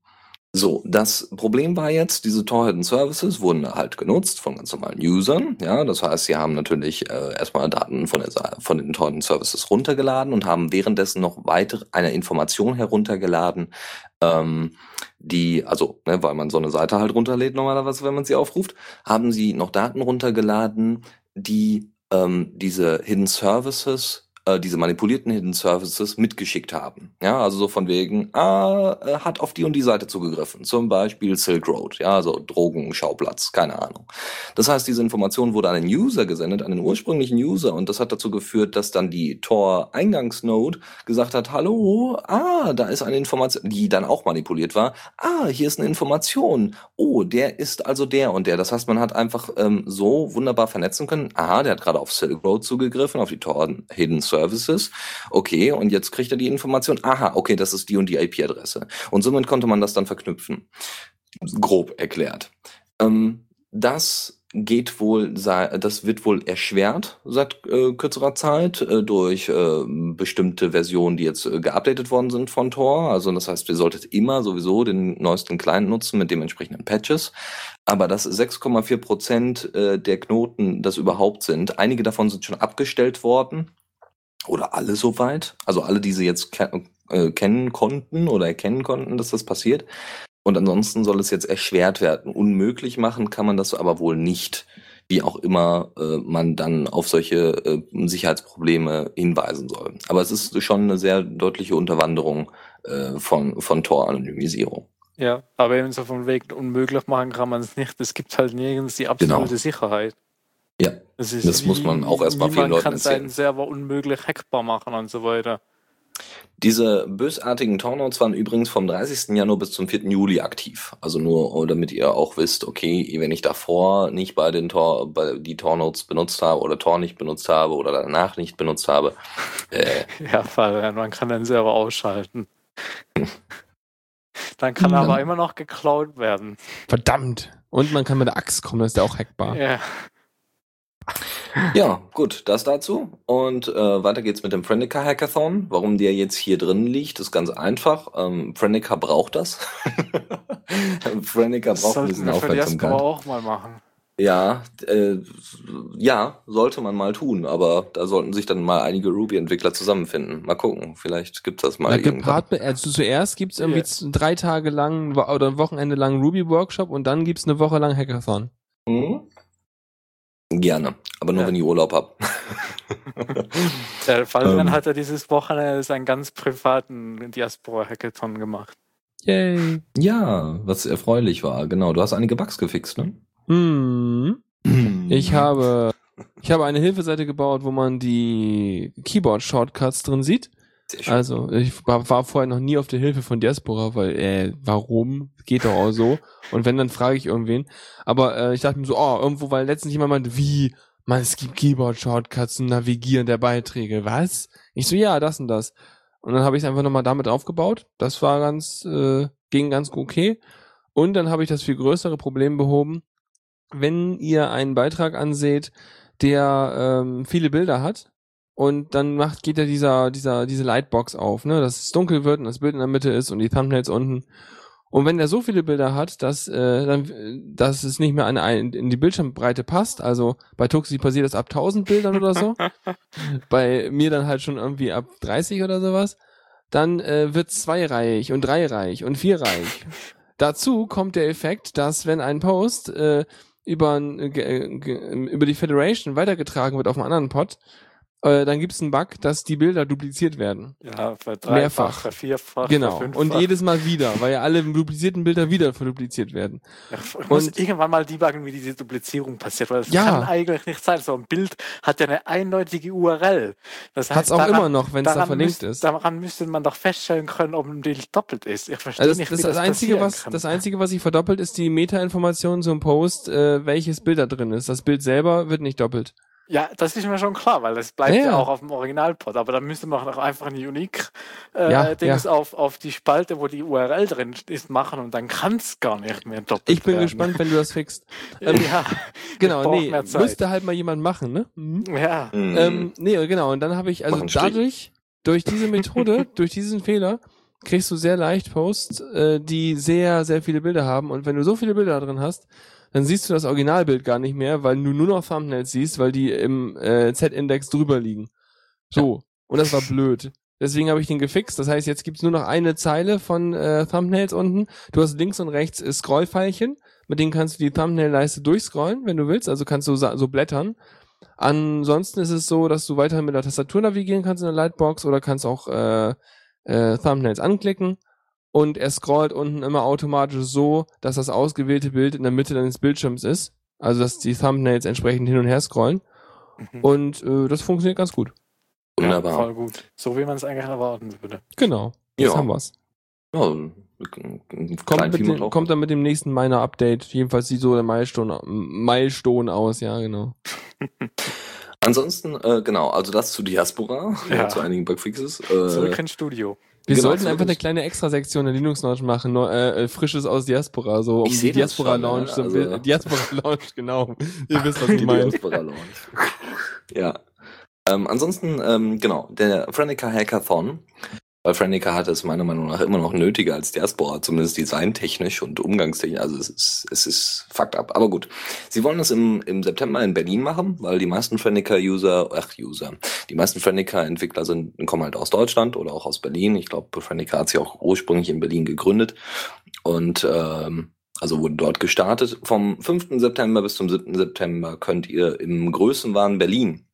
so, das Problem war jetzt, diese Tor-Hidden Services wurden halt genutzt von ganz normalen Usern. Ja, das heißt, sie haben natürlich äh, erstmal Daten von, der, von den Tor-Hidden Services runtergeladen und haben währenddessen noch weitere eine Information heruntergeladen, ähm, die, also, ne, weil man so eine Seite halt runterlädt normalerweise, wenn man sie aufruft, haben sie noch Daten runtergeladen, die ähm, diese Hidden Services äh, diese manipulierten Hidden Services mitgeschickt haben. Ja, also so von wegen, ah, er hat auf die und die Seite zugegriffen. Zum Beispiel Silk Road, ja, also Drogenschauplatz, keine Ahnung. Das heißt, diese Information wurde an den User gesendet, an den ursprünglichen User und das hat dazu geführt, dass dann die Tor-Eingangsnode gesagt hat, hallo, ah, da ist eine Information, die dann auch manipuliert war. Ah, hier ist eine Information. Oh, der ist also der und der. Das heißt, man hat einfach ähm, so wunderbar vernetzen können. Aha, der hat gerade auf Silk Road zugegriffen, auf die Tor-Hidden Services. Okay, und jetzt kriegt er die Information, aha, okay, das ist die und die IP-Adresse. Und somit konnte man das dann verknüpfen. Grob erklärt. Ähm, das geht wohl, das wird wohl erschwert seit äh, kürzerer Zeit äh, durch äh, bestimmte Versionen, die jetzt äh, geupdatet worden sind von Tor. Also das heißt, ihr solltet immer sowieso den neuesten Client nutzen mit dementsprechenden Patches. Aber das 6,4 Prozent äh, der Knoten, das überhaupt sind, einige davon sind schon abgestellt worden oder alle soweit, also alle, die sie jetzt ke äh, kennen konnten oder erkennen konnten, dass das passiert. Und ansonsten soll es jetzt erschwert werden. Unmöglich machen kann man das aber wohl nicht, wie auch immer äh, man dann auf solche äh, Sicherheitsprobleme hinweisen soll. Aber es ist schon eine sehr deutliche Unterwanderung äh, von, von Tor-Anonymisierung. Ja, aber eben so von wegen unmöglich machen kann man es nicht. Es gibt halt nirgends die absolute Genau. Sicherheit. Ja, Das, ist das muss man auch erstmal vielen Leuten kann erzählen. seinen Server unmöglich hackbar machen und so weiter. Diese bösartigen Tornotes waren übrigens vom 30. Januar bis zum 4. Juli aktiv. Also nur, oh, damit ihr auch wisst, okay, wenn ich davor nicht bei den Tor, bei die Tornotes benutzt habe oder Tor nicht benutzt habe oder danach nicht benutzt habe, äh, Ja, weil man kann den Server ausschalten. Dann kann er aber immer noch geklaut werden. Verdammt. Und man kann mit der Axt kommen, das ist ja auch hackbar. Ja. Ja, gut, das dazu. Und äh, weiter geht's mit dem Frenica Hackathon. Warum der jetzt hier drin liegt, ist ganz einfach. Ähm, Frenica braucht das. Frenica Das braucht ein bisschen Aufmerksamkeit. auch mal machen. Ja, äh, ja, sollte man mal tun, aber da sollten sich dann mal einige Ruby-Entwickler zusammenfinden. Mal gucken, vielleicht gibt's das mal Na, irgendwann. mit, also zuerst gibt's irgendwie z- drei Tage lang oder ein Wochenende lang Ruby-Workshop und dann gibt's eine Woche lang Hackathon. Mhm. Gerne, aber nur Ja. wenn ich Urlaub hab. Der Fallmann Ähm. hat ja dieses Wochenende seinen ganz privaten Diaspora-Hackathon gemacht. Yay. ja, was erfreulich war, genau. Du hast einige Bugs gefixt, ne? Hm. Ich habe, ich habe eine Hilfeseite gebaut, wo man die Keyboard-Shortcuts drin sieht. Also, ich war, war vorher noch nie auf der Hilfe von Diaspora, weil, äh, warum? Geht doch auch so. Und wenn, dann frage ich irgendwen. Aber äh, ich dachte mir so, oh, irgendwo, weil letztens jemand meinte, wie, man, es gibt Keyboard-Shortcuts zum Navigieren der Beiträge. Was? Ich so, ja, das und das. Und dann habe ich es einfach nochmal damit aufgebaut. Das war ganz, äh, ging ganz okay. Und dann habe ich das viel größere Problem behoben. Wenn ihr einen Beitrag anseht, der ähm, viele Bilder hat, und dann macht, geht ja dieser, dieser, diese Lightbox auf, ne, dass es dunkel wird und das Bild in der Mitte ist und die Thumbnails unten. Und wenn er so viele Bilder hat, dass, äh, dann, äh, dass es nicht mehr an in die Bildschirmbreite passt, also bei Tuxi passiert das ab 1000 Bildern oder so, bei mir dann halt schon irgendwie ab 30 oder sowas, dann äh, wird zweireihig und dreireihig und vierreihig. Dazu kommt der Effekt, dass wenn ein Post äh, über, äh, ge- über die Federation weitergetragen wird auf einen anderen Pod, äh, dann gibt es einen Bug, dass die Bilder dupliziert werden. Ja, für dreifach, Mehrfach. für vierfach, genau. für Und jedes Mal wieder, weil ja alle duplizierten Bilder wieder verdupliziert werden. Ich muss Und- irgendwann mal debuggen, wie diese Duplizierung passiert, weil das Ja. kann eigentlich nicht sein. So ein Bild hat ja eine eindeutige URL. Das Hat's auch daran- immer noch, wenn es da verlinkt müsst- ist. Daran müsste man doch feststellen können, ob ein Bild doppelt ist. Ich verstehe Also das, nicht, das, wie das, das einzige, was kann. das einzige, was sich verdoppelt, ist die Meta-Information zum Post, äh, welches Bild da drin ist. Das Bild selber wird nicht doppelt. Ja, das ist mir schon klar, weil das bleibt Ja, ja, auch auf dem Originalpod. Aber dann müsste man doch einfach ein Unique äh, Ja. Auf, auf die Spalte, wo die URL drin ist, machen und dann kann es gar nicht mehr doppelt Ich bin werden. gespannt, wenn du das fixst. Ähm, Ja, Genau, nee, mehr Zeit. müsste halt mal jemand machen, ne? Mhm. ja. Mhm. Ähm, nee, genau. Und dann habe ich, also Strich. dadurch, durch diese Methode, durch diesen Fehler, kriegst du sehr leicht Posts, äh, die sehr, sehr viele Bilder haben. Und wenn du so viele Bilder da drin hast, dann siehst du das Originalbild gar nicht mehr, weil du nur noch Thumbnails siehst, weil die im äh, Z-Index drüber liegen. So. Und das war blöd. Deswegen habe ich den gefixt. Das heißt, jetzt gibt's nur noch eine Zeile von äh, Thumbnails unten. Du hast links und rechts äh, Scrollpfeilchen, mit denen kannst du die Thumbnail-Leiste durchscrollen, wenn du willst. Also kannst du so blättern. Ansonsten ist es so, dass du weiterhin mit der Tastatur navigieren kannst in der Lightbox oder kannst auch äh, äh, Thumbnails anklicken und er scrollt unten immer automatisch so, dass das ausgewählte Bild in der Mitte deines Bildschirms ist. Also dass die Thumbnails entsprechend hin und her scrollen. Mhm. Und äh, das funktioniert ganz gut. Wunderbar. Ja, voll gut. So wie man es eigentlich erwarten würde. Genau. Jetzt Ja. haben wir's. Ja, Kommt, mit dem, kommt dann mit dem nächsten Miner-Update. Jedenfalls sieht so der Milestone, Milestone aus, ja, genau. Ansonsten, äh, genau, also das zu Diaspora, Ja. zu einigen Bugfixes. Zurück Äh, ins Studio. Wir Genau, sollten so einfach eine kleine Extrasektion der Linux Lounge machen, neu, äh, äh, frisches aus Diaspora, so um die Diaspora schon, Lounge, ja, so, also- Diaspora Lounge, genau. Ihr wisst, was ich die meine. Diaspora Lounge. ja. Ähm, ansonsten, ähm, genau, der Frenica Hackathon. Weil Frenica hat es meiner Meinung nach immer noch nötiger als Diaspora, zumindest designtechnisch und umgangstechnisch. Also es ist, es ist fucked up. Aber gut. Sie wollen es im, im September in Berlin machen, weil die meisten Frenica-User, ach User, die meisten Frenica-Entwickler sind, kommen halt aus Deutschland oder auch aus Berlin. Ich glaube, Frenica hat sich auch ursprünglich in Berlin gegründet. Und ähm, also wurde dort gestartet. Vom 5. September bis zum 7. September könnt ihr im Größenwahn Berlin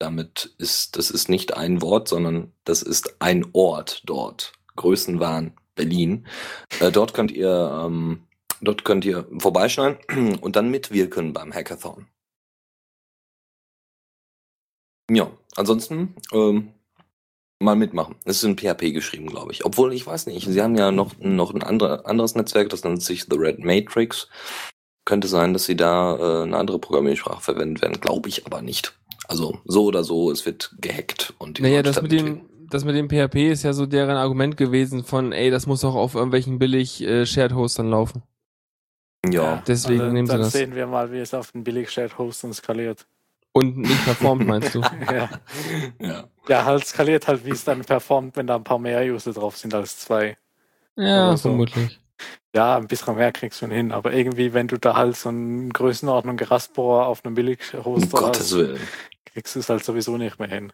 damit ist, das ist nicht ein Wort, sondern das ist ein Ort dort. Größenwahn Berlin. Äh, dort könnt ihr, ähm, dort könnt ihr vorbeischneiden und dann mitwirken beim Hackathon. Ja, ansonsten ähm, mal mitmachen. Es ist in PHP geschrieben, glaube ich. Obwohl ich weiß nicht. Sie haben ja noch noch ein andere, anderes Netzwerk, das nennt sich The Red Matrix. Könnte sein, dass sie da äh, eine andere Programmiersprache verwendet werden, glaube ich aber nicht. Also so oder so, es wird gehackt und die Naja, das mit dem, das mit dem PHP ist ja so deren Argument gewesen von, ey, das muss doch auf irgendwelchen billig äh, Shared Hostern laufen. ja, Deswegen Also, nehmen sie dann das. sehen wir mal, wie es auf den Billig-Shared-Hostern skaliert. Und nicht performt, meinst du? ja. ja. ja, halt skaliert halt, wie es dann performt, wenn da ein paar mehr User drauf sind als zwei. Ja, so. vermutlich. Ja, ein bisschen mehr kriegst du hin, aber irgendwie, wenn du da halt so eine Größenordnung Gerastbohrer auf einem Um Billig-Hoster Gottes hast, Willen. kriegst du es halt sowieso nicht mehr hin.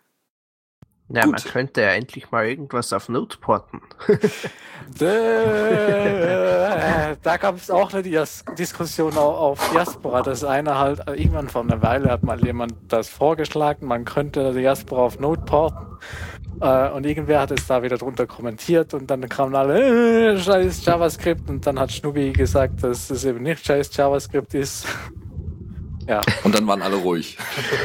Ja, Gut. man könnte ja endlich mal irgendwas auf Node porten. Da gab es auch eine Diskussion au- auf Diaspora, dass einer halt, äh, irgendwann vor einer Weile hat mal jemand das vorgeschlagen, man könnte Diaspora auf Node porten. Äh, und irgendwer hat es da wieder drunter kommentiert und dann kamen alle, äh, scheiß JavaScript und dann hat Schnubi gesagt, dass es eben nicht scheiß JavaScript ist. ja. Und dann waren alle ruhig.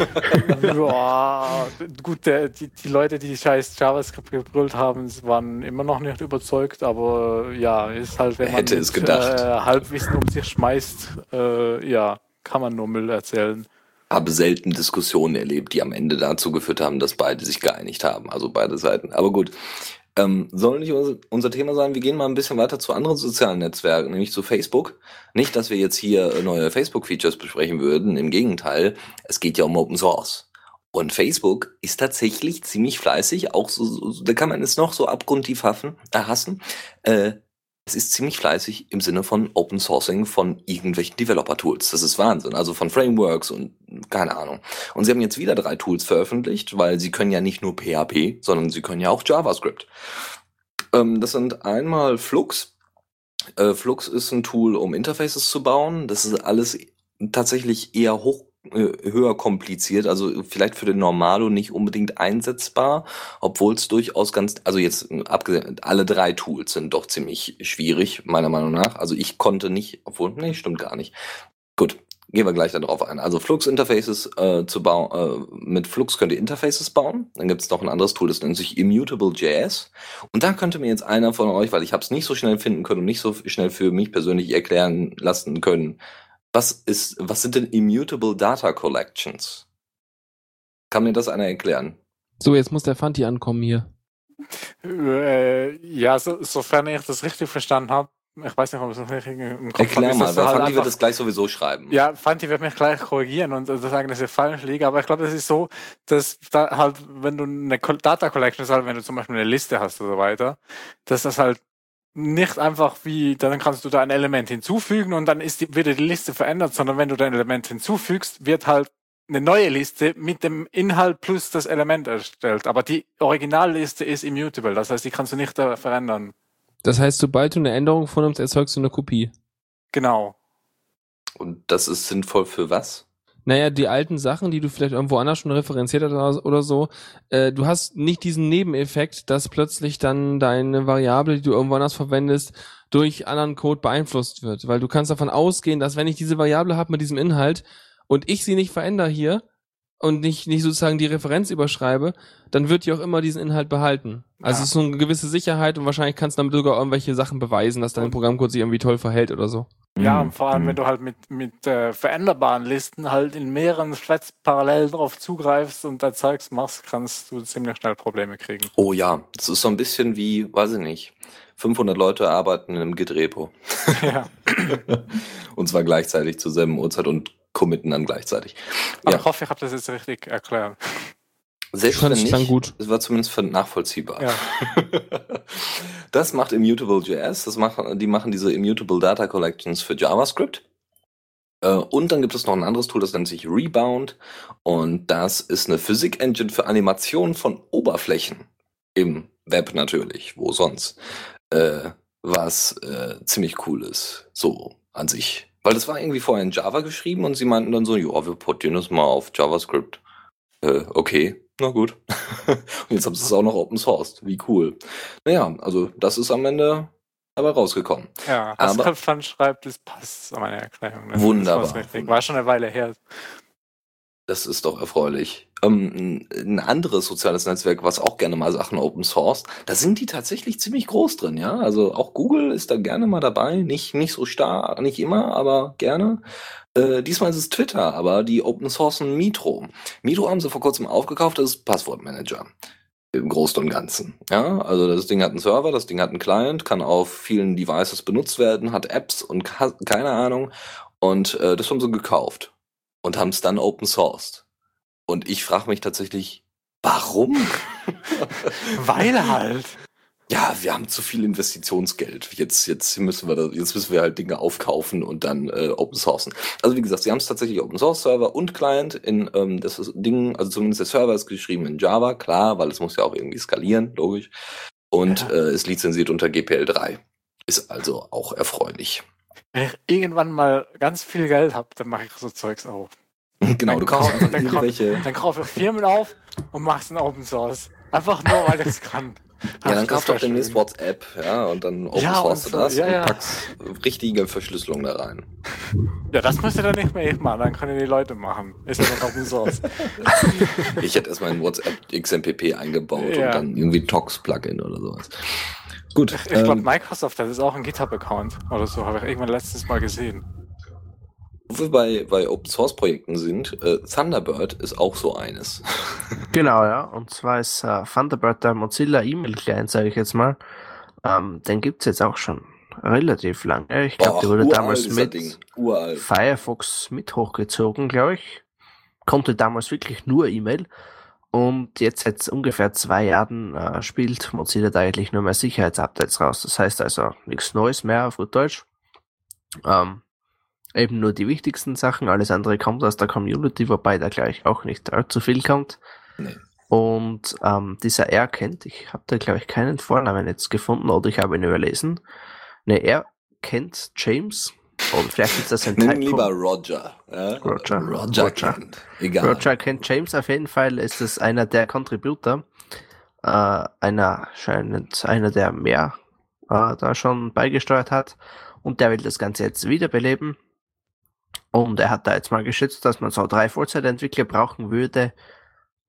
Boah, gut, der, die, die Leute, die scheiß JavaScript gebrüllt haben, waren immer noch nicht überzeugt, aber ja, ist halt, wenn man Hätte es gedacht. Äh, Halbwissen um sich schmeißt, äh, ja, kann man nur Müll erzählen. Habe selten Diskussionen erlebt, die am Ende dazu geführt haben, dass beide sich geeinigt haben. Also beide Seiten. Aber gut. Ähm, soll nicht unser, Thema sein. Wir gehen mal ein bisschen weiter zu anderen sozialen Netzwerken, nämlich zu Facebook. Nicht, dass wir jetzt hier neue Facebook-Features besprechen würden. Im Gegenteil, es geht ja um Open Source. Und Facebook ist tatsächlich ziemlich fleißig, auch so, so da kann man es noch so abgrundtief hassen. Äh, es ist ziemlich fleißig im Sinne von Open Sourcing von irgendwelchen Developer-Tools. Das ist Wahnsinn. Also von Frameworks und keine Ahnung. Und sie haben jetzt wieder drei Tools veröffentlicht, weil sie können ja nicht nur PHP, sondern sie können ja auch JavaScript. Ähm, das sind einmal Flux. Äh, Flux ist ein Tool, um Interfaces zu bauen. Das ist alles tatsächlich eher hoch äh, höher kompliziert, also vielleicht für den Normalo nicht unbedingt einsetzbar, obwohl es durchaus ganz, also jetzt äh, abgesehen, alle drei Tools sind doch ziemlich schwierig, meiner Meinung nach. Also ich konnte nicht, obwohl, nee, stimmt gar nicht. Gut, gehen wir gleich darauf ein. Also Flux-Interfaces äh, zu bauen, äh, mit Flux könnt ihr Interfaces bauen. Dann gibt es noch ein anderes Tool, das nennt sich Immutable.js. Und da könnte mir jetzt einer von euch, weil ich habe es nicht so schnell finden können und nicht so schnell für mich persönlich erklären lassen können, was ist, was sind denn Immutable Data Collections? Kann mir das einer erklären? So, jetzt muss der Fanti ankommen hier. Äh, ja, so, sofern ich das richtig verstanden habe, ich weiß nicht, ob ich es noch richtig im Kopf Erklär mal, weil halt Fanti wird das gleich sowieso schreiben. Ja, Fanti wird mich gleich korrigieren und sagen, dass ich falsch liege, aber ich glaube, das ist so, dass da halt, wenn du eine Data Collection ist halt, wenn du zum Beispiel eine Liste hast oder so weiter, dass das halt nicht einfach wie, dann kannst du da ein Element hinzufügen und dann ist die, wird die Liste verändert, sondern wenn du dein Element hinzufügst, wird halt eine neue Liste mit dem Inhalt plus das Element erstellt. Aber die Originalliste ist immutable, das heißt, die kannst du nicht verändern. Das heißt, sobald du eine Änderung vornimmst, erzeugst du eine Kopie. Genau. Und das ist sinnvoll für was? Naja, die alten Sachen, die du vielleicht irgendwo anders schon referenziert hast oder so, äh, du hast nicht diesen Nebeneffekt, dass plötzlich dann deine Variable, die du irgendwo anders verwendest, durch anderen Code beeinflusst wird. Weil du kannst davon ausgehen, dass wenn ich diese Variable habe mit diesem Inhalt und ich sie nicht verändere hier, und nicht, nicht sozusagen die Referenz überschreibe, dann wird die auch immer diesen Inhalt behalten. Also Ja. es ist so eine gewisse Sicherheit und wahrscheinlich kannst du damit sogar irgendwelche Sachen beweisen, dass dein Programmcode sich irgendwie toll verhält oder so. Ja, Mhm. und vor allem, wenn du halt mit, mit äh, veränderbaren Listen halt in mehreren Threads parallel drauf zugreifst und da Zeugs machst, kannst du ziemlich schnell Probleme kriegen. Oh ja, das ist so ein bisschen wie, weiß ich nicht, 500 Leute arbeiten in einem Git-Repo. ja. und zwar gleichzeitig zur selben Uhrzeit und committen dann gleichzeitig. Aber Ja. ich hoffe, ich habe das jetzt richtig erklärt. Selbst wenn nicht, gut. es war zumindest nachvollziehbar. Ja. das macht Immutable.js, das machen, die machen diese Immutable Data Collections für JavaScript. Äh, Und dann gibt es noch ein anderes Tool, das nennt sich Rebound. Und das ist eine Physik-Engine für Animationen von Oberflächen. Im Web natürlich, wo sonst. Äh, was äh, ziemlich cool ist, so an sich. Weil das war irgendwie vorher in Java geschrieben und sie meinten dann so, ja, wir portieren das mal auf JavaScript. Äh, okay, na gut. und jetzt haben sie es auch noch open sourced. Wie cool. Naja, also das ist am Ende dabei rausgekommen. Ja, Aber- Fan schreibt, das passt an meine Erklärung. Wunderbar. Das richtig. War schon eine Weile her. Das ist doch erfreulich. Ähm, ein anderes soziales Netzwerk, was auch gerne mal Sachen open source, da sind die tatsächlich ziemlich groß drin, ja. Also auch Google ist da gerne mal dabei, nicht, nicht so stark, nicht immer, aber gerne. Äh, diesmal ist es Twitter, aber die open sourcen Mitro. Mitro haben sie vor kurzem aufgekauft, das ist Passwortmanager. Im Großen und Ganzen. Ja, also das Ding hat einen Server, das Ding hat einen Client, kann auf vielen Devices benutzt werden, hat Apps und keine Ahnung. Und äh, das haben sie gekauft und haben es dann open sourced. Und ich frage mich tatsächlich, warum? Weil halt. ja, wir haben zu viel Investitionsgeld. Jetzt, jetzt müssen wir da, jetzt müssen wir halt Dinge aufkaufen und dann äh, open sourcen. Also wie gesagt, sie haben es tatsächlich Open Source Server und Client in ähm, das ist Ding, also zumindest der Server ist geschrieben in Java, klar, weil es muss ja auch irgendwie skalieren, logisch. Und Ja. äh, ist lizenziert unter GPL3. Ist also auch erfreulich. Wenn ich irgendwann mal ganz viel Geld habe, dann mache ich so Zeugs auf. genau, Dann du kannst kauf- einfach dann kauf-. Dann kaufe ich Firmen auf und mache es in Open Source. Einfach nur, weil ich es kann. Ja, dann kaufst du auch demnächst. WhatsApp, ja, und dann open Ja, source und du das ja, und ja. packst richtige Verschlüsselung da rein. Ja, das müsste dann nicht mehr ich machen, dann können die Leute machen. Ist ja noch Open Source. Ich hätte erstmal in WhatsApp XMPP eingebaut Ja. und dann irgendwie Tox-Plugin oder sowas. Gut. Ich, ich glaube, ähm, Microsoft hat jetzt auch einen GitHub-Account oder so, habe ich irgendwann letztens mal gesehen. wo wir bei, bei Open Source Projekten sind, äh, Thunderbird ist auch so eines. Genau, ja. Und zwar ist äh, Thunderbird der Mozilla E-Mail-Client, sage ich jetzt mal. Ähm, den gibt's jetzt auch schon relativ lange. Ich glaube, der wurde damals ist das mit. Firefox mit hochgezogen, glaube ich. Konnte damals wirklich nur E-Mail. Und jetzt seit ungefähr zwei Jahren äh, spielt Mozilla da eigentlich nur mehr Sicherheitsupdates raus. Das heißt also nichts Neues mehr auf gut Deutsch. Ähm, eben nur die wichtigsten Sachen. Alles andere kommt aus der Community, wobei da gleich auch nicht allzu viel kommt. Nee. Und ähm, dieser R kennt, ich habe da glaube ich keinen Vornamen jetzt gefunden oder ich habe ihn überlesen. Ne, er kennt James. Und vielleicht ist das ein Nimm Typo. lieber Roger. Ja? Roger. Roger. Roger. kennt. Egal. Roger kennt James auf jeden Fall, ist es einer der Contributor, äh, einer scheinend einer der mehr äh, da schon beigesteuert hat und der will das Ganze jetzt wiederbeleben und er hat da jetzt mal geschätzt, dass man so drei Vollzeitentwickler brauchen würde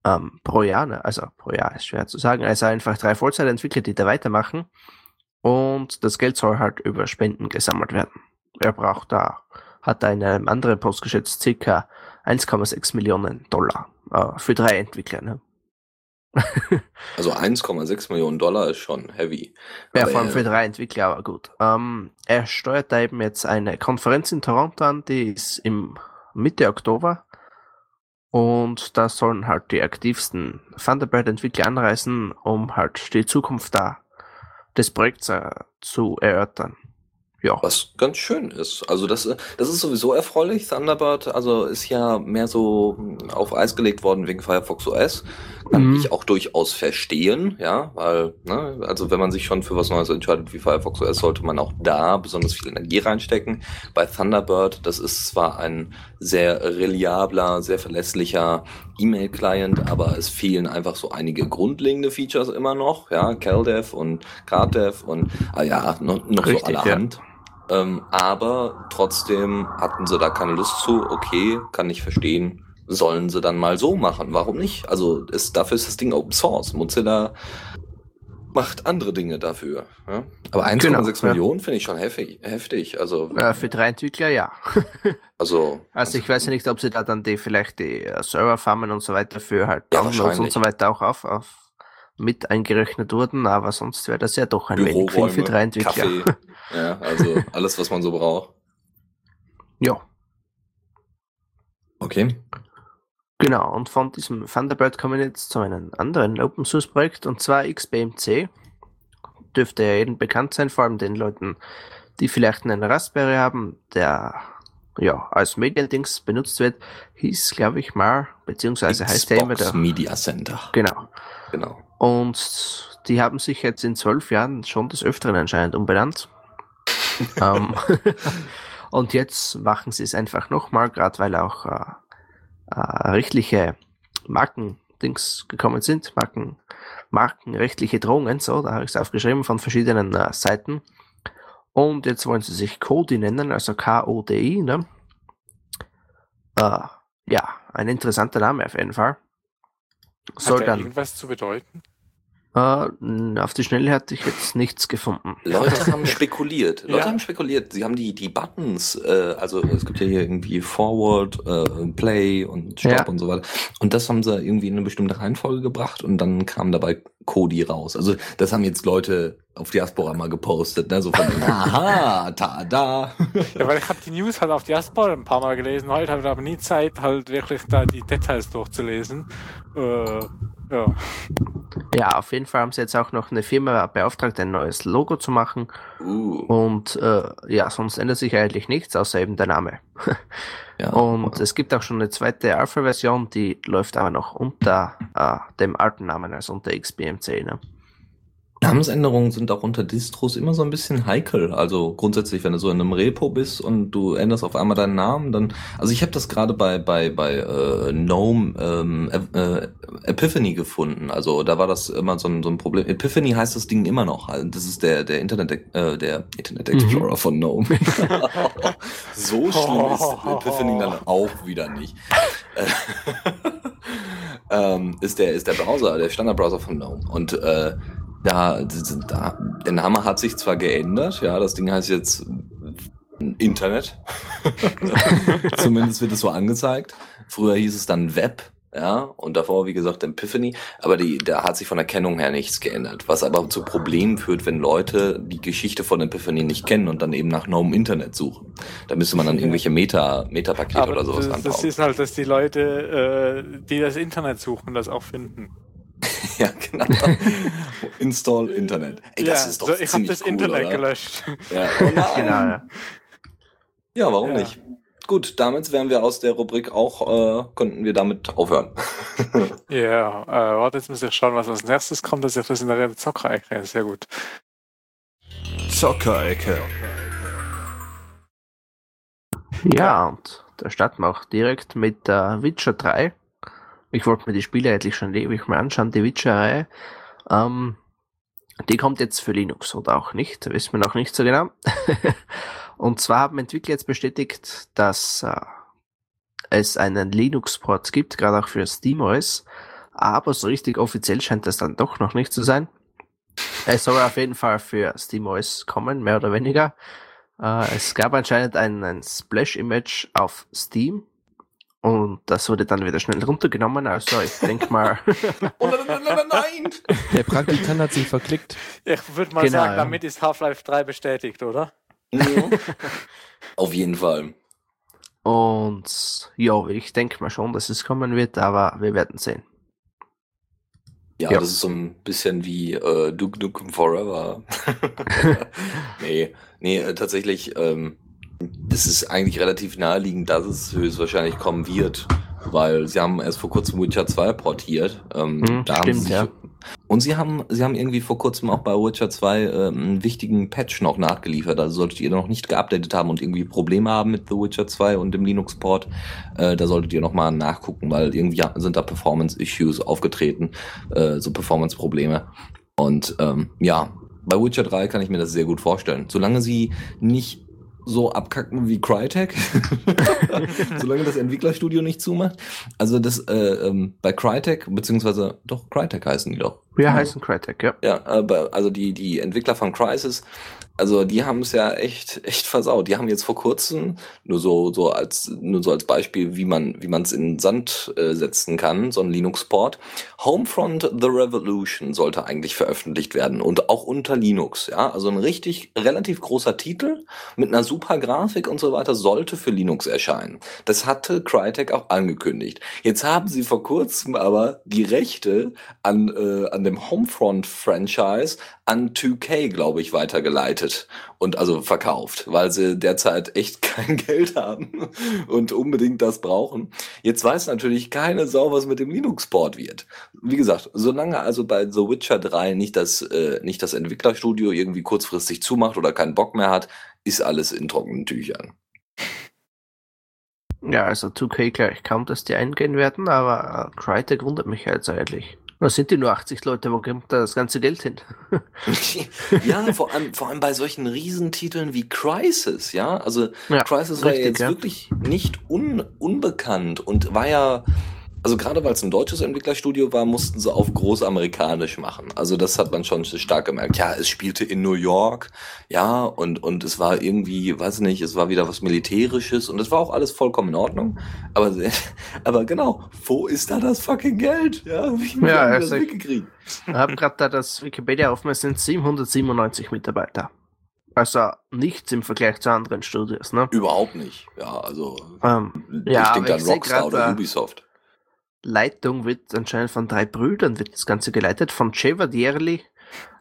ähm, pro Jahr, ne? also pro Jahr ist schwer zu sagen, also einfach drei Vollzeitentwickler, die da weitermachen und das Geld soll halt über Spenden gesammelt werden. Er braucht da, hat da in einem anderen Post geschätzt, circa 1,6 Millionen Dollar äh, für drei Entwickler. Ne? Also 1,6 Millionen Dollar ist schon heavy. Ja, vor allem er- für drei Entwickler, aber gut. Ähm, er steuert da eben jetzt eine Konferenz in Toronto an, die ist im Mitte Oktober. Und da sollen halt die aktivsten Thunderbird-Entwickler anreisen, um halt die Zukunft da des Projekts äh, zu erörtern. Ja. Was ganz schön ist. Also das, das ist sowieso erfreulich. Thunderbird, also ist ja mehr so hm, auf Eis gelegt worden wegen Firefox OS. Kann Mhm. ich auch durchaus verstehen, ja, weil, ne, also wenn man sich schon für was Neues entscheidet wie Firefox OS, sollte man auch da besonders viel Energie reinstecken. Bei Thunderbird, das ist zwar ein sehr reliabler, sehr verlässlicher E-Mail-Client, aber es fehlen einfach so einige grundlegende Features immer noch, ja, CalDev und CardDev und, ah ja, noch, noch Richtig, so ja. Ähm, aber trotzdem hatten sie da keine Lust zu. Okay, kann ich verstehen. Sollen sie dann mal so machen? Warum nicht? Also ist, dafür ist das Ding Open Source. Mozilla macht andere Dinge dafür. Ja? Aber 1,6 Genau, ja. Millionen finde ich schon heftig. heftig. Also, Äh, für drei Entwickler ja. also, Also ich weiß ja nicht, ob sie da dann die vielleicht die äh, Serverfarmen und so weiter für halt Ja, Downloads und so weiter auch auf, auf mit eingerechnet wurden, aber sonst wäre das ja doch ein wenig viel für drei Entwickler. Kaffee. Ja, also alles, was man so braucht. Ja, Okay. genau. Und von diesem Thunderbird kommen wir jetzt zu einem anderen Open Source Projekt und zwar XBMC. Dürfte ja jedem bekannt sein, vor allem den Leuten, die vielleicht einen Raspberry haben, der ja als Mediendings benutzt wird, hieß, glaube ich mal, beziehungsweise heißt der immer Xbox der. Media Center. Genau. Genau. Und die haben sich jetzt in zwölf Jahren schon des Öfteren anscheinend umbenannt. ähm, und jetzt machen sie es einfach nochmal, gerade weil auch äh, äh, rechtliche Markendings gekommen sind, Marken, markenrechtliche Drohungen, so, da habe ich es aufgeschrieben von verschiedenen äh, Seiten. Und jetzt wollen sie sich Kodi nennen, also K-O-D-I, ne? Äh, ja, ein interessanter Name auf jeden Fall. Soll Hat der dann irgendwas zu bedeuten? Äh, n- auf die Schnelle hatte ich jetzt nichts gefunden. Leute haben spekuliert. Leute Ja. haben spekuliert. Sie haben die, die Buttons, äh, also es gibt ja hier irgendwie Forward, äh, Play und Stop Ja. und so weiter. Und das haben sie irgendwie in eine bestimmte Reihenfolge gebracht und dann kam dabei Kodi raus. Also das haben jetzt Leute auf Diaspora mal gepostet, ne? So von, aha, ta da. Ja, weil ich habe die News halt auf Diaspora ein paar Mal gelesen. Heute habe ich aber nie Zeit, halt wirklich da die Details durchzulesen. Äh, ja. Ja, auf jeden Fall haben sie jetzt auch noch eine Firma beauftragt, ein neues Logo zu machen. Uh, Und äh, ja, sonst ändert sich eigentlich nichts, außer eben der Name. ja. Und es gibt auch schon eine zweite Alpha-Version, die läuft aber noch unter äh, dem alten Namen, also unter XBMC. Ne? Namensänderungen sind auch unter Distros immer so ein bisschen heikel. Also grundsätzlich, wenn du so in einem Repo bist und du änderst auf einmal deinen Namen, dann. Also ich habe das gerade bei bei bei äh, GNOME ähm, äh, Epiphany gefunden. Also da war das immer so ein, so ein Problem. Epiphany heißt das Ding immer noch. Also das ist der der Internet äh, der Internet Explorer von GNOME. so schlimm ist Epiphany dann auch wieder nicht. ähm, ist der ist der Browser, der Standardbrowser von GNOME und äh, da, da, der Name hat sich zwar geändert, ja, das Ding heißt jetzt Internet. Zumindest wird es so angezeigt. Früher hieß es dann Web, ja, und davor, wie gesagt, Epiphany, aber die, da hat sich von der Kennung her nichts geändert, was aber zu Problemen führt, wenn Leute die Geschichte von Epiphany nicht kennen und dann eben nach neuem Internet suchen. Da müsste man dann irgendwelche Meta, Meta-Pakete oder sowas das, das anbauen. ist halt, dass die Leute, äh, die das Internet suchen, das auch finden. Ja, genau. Install Internet. Ey, das ja, ist doch so, ich habe ziemlich das cool, Internet oder? gelöscht. Ja, oh nein. Genau, ja. Ja, warum Ja. nicht? Gut, damit wären wir aus der Rubrik auch, äh, könnten wir damit aufhören. Ja, äh, warte, jetzt muss ich schauen, was als nächstes kommt, dass ich das in der Zockerecke. Sehr gut. Zockerecke. Ja, und da starten wir auch direkt mit äh, Witcher 3. Ich wollte mir die Spiele eigentlich schon ewig mal anschauen, die Witcher-Reihe. Ähm, die kommt jetzt für Linux oder auch nicht, wissen wir noch nicht so genau. und zwar haben Entwickler jetzt bestätigt, dass äh, es einen Linux-Port gibt, gerade auch für SteamOS. Aber so richtig offiziell scheint das dann doch noch nicht zu sein. Es soll auf jeden Fall für SteamOS kommen, mehr oder weniger. Äh, es gab anscheinend ein, ein Splash-Image auf Steam und das wurde dann wieder schnell runtergenommen. Also ich denke mal, Oh nein, nein, nein, nein, nein! Der Praktikant hat sich verklickt. Ich würde mal Genau, sagen, damit ist Half-Life 3 bestätigt, oder? Auf jeden Fall. und ja, ich denke mal schon, dass es kommen wird, aber wir werden sehen. Ja, Ja. das ist so ein bisschen wie äh, Duke Nukem Forever. nee, Nee, äh, tatsächlich, ähm, es ist eigentlich relativ naheliegend, dass es höchstwahrscheinlich kommen wird, weil sie haben erst vor kurzem Witcher 2 portiert. Ähm, Hm, da haben stimmt, ja. Und sie haben, sie haben irgendwie vor kurzem auch bei Witcher 2 ähm, einen wichtigen Patch noch nachgeliefert. Also solltet ihr noch nicht geupdatet haben und irgendwie Probleme haben mit The Witcher 2 und dem Linux-Port, äh, da solltet ihr noch mal nachgucken, weil irgendwie sind da Performance-Issues aufgetreten, äh, so Performance-Probleme. Und ähm, ja, bei Witcher 3 kann ich mir das sehr gut vorstellen. Solange sie nicht so abkacken wie Crytek, solange das Entwicklerstudio nicht zumacht. Also das äh, ähm, bei Crytek, beziehungsweise doch Crytek heißen die doch. Wir Ja. heißen Crytek, ja. Ja, aber also die, die Entwickler von Crysis, also die haben es ja echt, echt versaut. Die haben jetzt vor kurzem, nur so, so als, nur so als Beispiel, wie man, wie man es in den Sand äh, setzen kann, so ein Linux-Port. Homefront The Revolution sollte eigentlich veröffentlicht werden und auch unter Linux, ja. Also ein richtig, relativ großer Titel mit einer super Grafik und so weiter sollte für Linux erscheinen. Das hatte Crytek auch angekündigt. Jetzt haben sie vor kurzem aber die Rechte an, äh, an dem Homefront-Franchise an 2K, glaube ich, weitergeleitet und also verkauft, weil sie derzeit echt kein Geld haben und unbedingt das brauchen. Jetzt weiß natürlich keine Sau, was mit dem Linux-Port wird. Wie gesagt, solange also bei The Witcher 3 nicht das, äh, nicht das Entwicklerstudio irgendwie kurzfristig zumacht oder keinen Bock mehr hat, ist alles in trockenen Tüchern. Ja, also 2K glaube ich kaum, dass die eingehen werden, aber äh, Crytek wundert mich jetzt eigentlich. Da sind die nur 80 Leute, wo kommt da das ganze Geld hin? ja, vor allem, vor allem bei solchen Riesentiteln wie Crisis, ja. Also Ja, Crisis war ja richtig, jetzt ja. wirklich nicht un, unbekannt und war ja, also gerade weil es ein deutsches Entwicklerstudio war, mussten sie auf großamerikanisch machen. Also das hat man schon stark gemerkt. Ja, es spielte in New York, ja, und, und es war irgendwie, weiß nicht, es war wieder was Militärisches und es war auch alles vollkommen in Ordnung. Aber, aber genau, wo ist da das fucking Geld? Ja, wie, Ja, haben also das ich- weggekriegt? Ich habe gerade da das Wikipedia offen, es sind 797 Mitarbeiter. Also nichts im Vergleich zu anderen Studios, ne? Überhaupt nicht. Ja, also Ähm, ich Ja, denke an Rockstar oder Ubisoft. Leitung wird anscheinend von drei Brüdern wird das Ganze geleitet, von Cevad Yerli,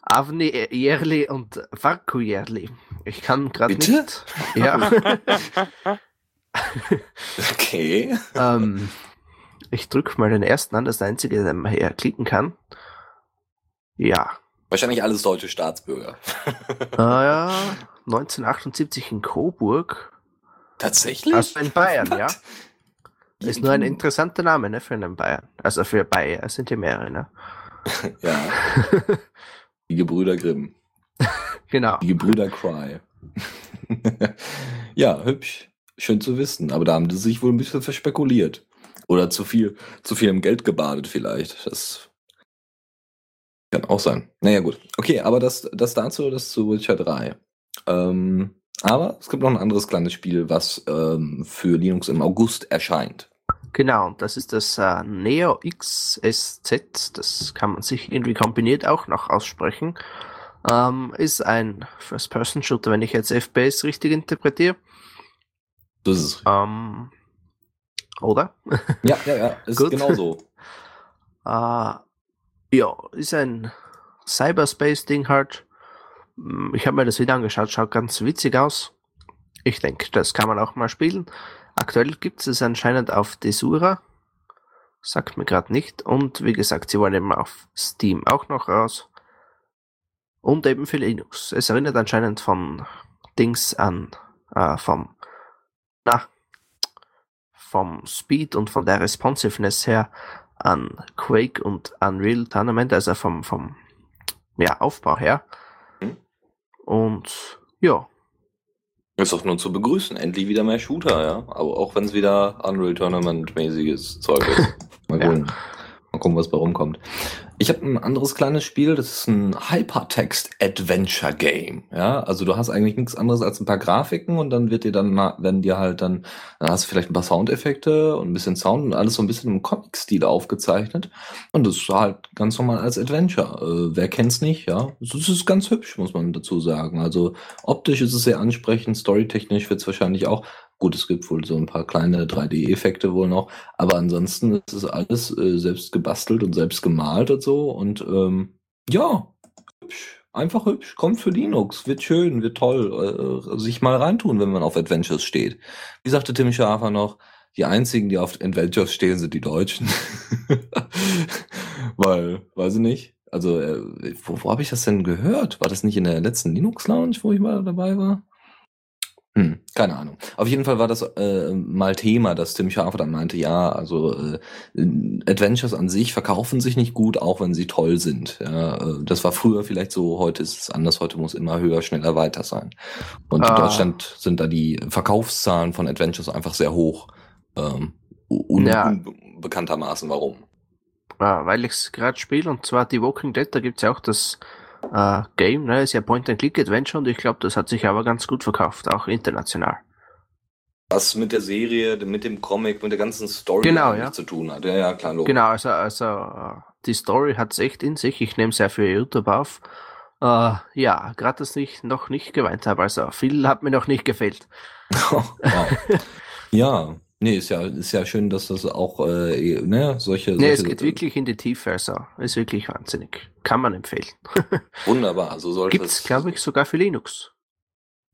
Avni Yerli und Varku Yerli. Ich kann gerade nicht. Ja. Okay. ähm, ich drücke mal den ersten an, das ist der einzige, den man hier klicken kann. Ja. Wahrscheinlich alles deutsche Staatsbürger. Ah, ja, 1978 in Coburg. Tatsächlich? Also in Bayern, ja. Ist nur ein interessanter Name, ne, für einen Bayern. Also für Bayer sind ja mehrere, ne? Ja. Die Gebrüder Grimm. Genau. Die Gebrüder Cry. ja, hübsch. Schön zu wissen. Aber da haben die sich wohl ein bisschen verspekuliert. Oder zu viel, zu viel im Geld gebadet vielleicht. Das kann auch sein. Naja, gut. Okay, aber das, das dazu, das zu Witcher 3. Ähm, aber es gibt noch ein anderes kleines Spiel, was ähm, für Linux im August erscheint. Genau, und das ist das äh, Neo XSZ. Das kann man sich irgendwie kombiniert auch noch aussprechen. Ähm, ist ein First-Person-Shooter, wenn ich jetzt FPS richtig interpretiere. Das ist Ähm, oder? Ja, ja, ja, ist Gut. genau so. Äh, ja, ist ein Cyberspace-Ding halt. Hm, Ich habe mir das wieder angeschaut, schaut ganz witzig aus. Ich denke, das kann man auch mal spielen. Aktuell gibt es es anscheinend auf Desura. Sagt mir gerade nicht. Und wie gesagt, sie wollen eben auf Steam auch noch raus. Und eben für Linux. Es erinnert anscheinend von Dings an, äh, vom, na, vom Speed und von der Responsiveness her an Quake und Unreal Tournament, also vom, vom ja, Aufbau her. Mhm. Und ja, Ist doch nur zu begrüßen. Endlich wieder mehr Shooter, ja. Aber auch wenn es wieder Unreal Tournament-mäßiges Zeug ist. Mal Ja. gucken. Mal gucken, was bei rumkommt. Ich habe ein anderes kleines Spiel, das ist ein Hypertext-Adventure-Game. Ja, also du hast eigentlich nichts anderes als ein paar Grafiken und dann wird dir dann, na- werden dir halt dann, dann hast du vielleicht ein paar Soundeffekte und ein bisschen Sound und alles so ein bisschen im Comic-Stil aufgezeichnet. Und das ist halt ganz normal als Adventure. Äh, wer kennt's nicht, ja? Es ist ganz hübsch, muss man dazu sagen. Also optisch ist es sehr ansprechend, storytechnisch wird's wahrscheinlich auch. Gut, es gibt wohl so ein paar kleine 3D-Effekte wohl noch, aber ansonsten ist es alles äh, selbst gebastelt und selbst gemalt und so. Und ähm, ja, hübsch. Einfach hübsch, kommt für Linux, wird schön, wird toll, äh, sich mal reintun, wenn man auf Adventures steht. Wie sagte Tim Schafer noch, die einzigen, die auf Adventures stehen, sind die Deutschen. Weil, weiß ich nicht. Also, äh, wo, wo habe ich das denn gehört? War das nicht in der letzten Linux Lounge, wo ich mal dabei war? Hm, keine Ahnung. Auf jeden Fall war das äh, mal Thema, dass Tim Schafer dann meinte, ja, also äh, Adventures an sich verkaufen sich nicht gut, auch wenn sie toll sind. Ja, äh, das war früher vielleicht so, heute ist es anders, heute muss immer höher, schneller, weiter sein. Und ah. in Deutschland sind da die Verkaufszahlen von Adventures einfach sehr hoch. Ähm, un ja. unbekanntermaßen warum. Ja, weil ich es gerade spiele, und zwar die Walking Dead, da gibt's ja auch das äh, Game, ne? Ist ja Point-and-Click-Adventure und ich glaube, das hat sich aber ganz gut verkauft, auch international. Was mit der Serie, mit dem Comic, mit der ganzen Story genau, ja. zu tun hat. Ja, ja, klar, logisch. Genau, also, also die Story hat's echt in sich. Ich nehme sehr für YouTube auf. Äh, ja, gerade dass ich noch nicht geweint habe. Also viel hat mir noch nicht gefehlt. wow. ja, Nee, ist ja, ist ja schön, dass das auch, äh, ne, solche. Nee, solche, es geht wirklich in die Tiefe, also ist wirklich wahnsinnig. Kann man empfehlen. Wunderbar, so sollte Gibt's, es. glaube ich, sogar für Linux.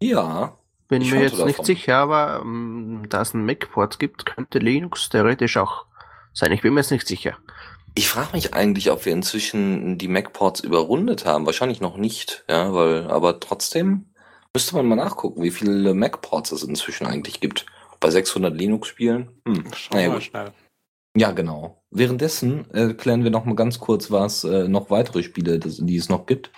Ja. Bin mir jetzt davon. nicht sicher, aber um, da es einen Mac-Port gibt, könnte Linux theoretisch auch sein. Ich bin mir jetzt nicht sicher. Ich frage mich eigentlich, ob wir inzwischen die Mac-Ports überrundet haben. Wahrscheinlich noch nicht, ja, weil, aber trotzdem müsste man mal nachgucken, wie viele Mac-Ports es inzwischen eigentlich gibt bei 600 Linux-Spielen. Hm. Schauen naja, wir schnell. Ja, genau. Währenddessen erklären wir noch mal ganz kurz, was äh, noch weitere Spiele, das, die es noch gibt.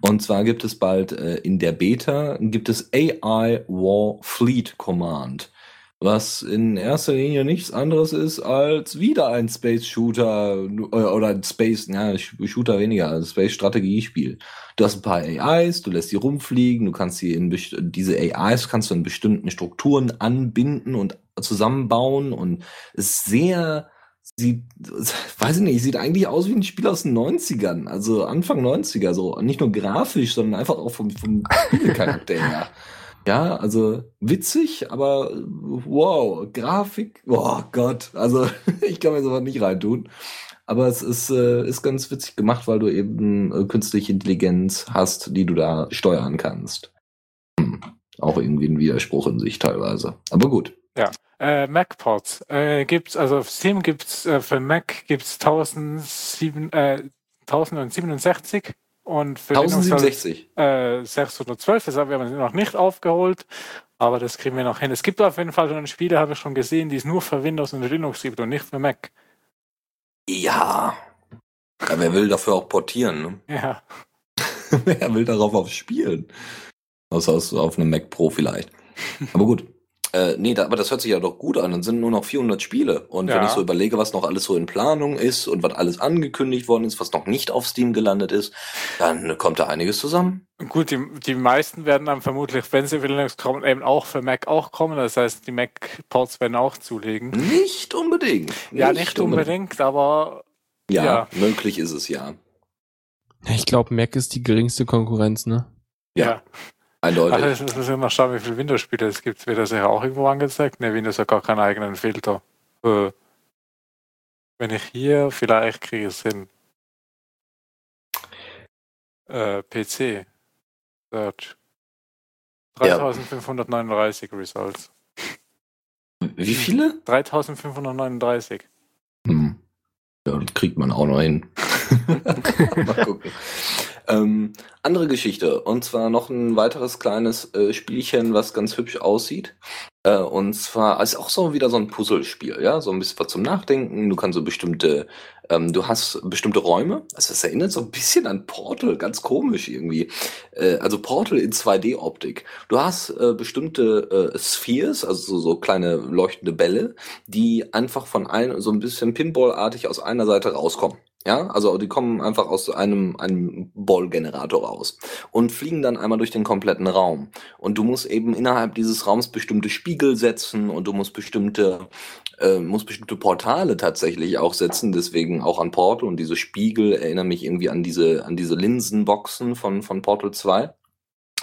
Und zwar gibt es bald äh, in der Beta gibt es AI War Fleet Command was in erster Linie nichts anderes ist als wieder ein Space Shooter äh, oder ein Space, ja, Shooter weniger, also Space Strategiespiel. Du hast ein paar AIs, du lässt die rumfliegen, du kannst sie in diese AIs kannst du in bestimmten Strukturen anbinden und zusammenbauen und ist sehr sieht, weiß ich nicht, sieht eigentlich aus wie ein Spiel aus den 90ern, also Anfang 90er, so nicht nur grafisch, sondern einfach auch vom, vom Spielcharakter her. Ja, also witzig, aber wow, Grafik, oh Gott, also ich kann mir sowas nicht reintun. Aber es ist, äh, ist ganz witzig gemacht, weil du eben äh, künstliche Intelligenz hast, die du da steuern kannst. Hm. Auch irgendwie ein Widerspruch in sich teilweise. Aber gut. Ja. Äh, Mac-Ports äh, gibt's, also auf Steam gibt's äh, für Mac gibt's 1007, äh, 1067 und für 1067. Äh, 612, das haben wir noch nicht aufgeholt, aber das kriegen wir noch hin. Es gibt auf jeden Fall schon Spiele, habe ich schon gesehen, die es nur für Windows und Linux gibt und nicht für Mac. Ja. ja wer will dafür auch portieren, ne? Ja. wer will darauf auch spielen? Außer auf einem Mac Pro vielleicht. Aber gut. Äh, nee, da, aber das hört sich ja doch gut an. Dann sind nur noch 400 Spiele. Und ja. wenn ich so überlege, was noch alles so in Planung ist und was alles angekündigt worden ist, was noch nicht auf Steam gelandet ist, dann kommt da einiges zusammen. Gut, die, die meisten werden dann vermutlich, wenn sie für Linux kommen, eben auch für Mac auch kommen. Das heißt, die Mac-Ports werden auch zulegen. Nicht unbedingt. Nicht ja, nicht unbedingt, unbedingt aber. Ja, ja, möglich ist es ja. Ich glaube, Mac ist die geringste Konkurrenz, ne? Ja. Eindeutig. Ach, jetzt müssen wir mal schauen, wie viele Windows-Spiele es gibt. Wird das ja auch irgendwo angezeigt? Ne, Windows hat gar keinen eigenen Filter. Äh, wenn ich hier, vielleicht kriege ich es hin. Äh, PC. Search. 3539 ja. Results. Wie viele? 3539. Hm. Ja, das kriegt man auch noch hin. Mal gucken. Ähm, andere Geschichte. Und zwar noch ein weiteres kleines äh, Spielchen, was ganz hübsch aussieht. Äh, und zwar ist auch so wieder so ein Puzzlespiel, ja, so ein bisschen was zum Nachdenken. Du kannst so bestimmte, ähm, du hast bestimmte Räume. Also das erinnert so ein bisschen an Portal, ganz komisch irgendwie. Äh, also Portal in 2D-Optik. Du hast äh, bestimmte äh, Spheres, also so, so kleine leuchtende Bälle, die einfach von allen so ein bisschen Pinball-artig aus einer Seite rauskommen. Ja, also die kommen einfach aus einem, einem Ball-Generator raus und fliegen dann einmal durch den kompletten Raum. Und du musst eben innerhalb dieses Raums bestimmte Spiegel setzen und du musst bestimmte, äh, musst bestimmte Portale tatsächlich auch setzen, deswegen auch an Portal und diese Spiegel erinnern mich irgendwie an diese, an diese Linsenboxen von, von Portal 2.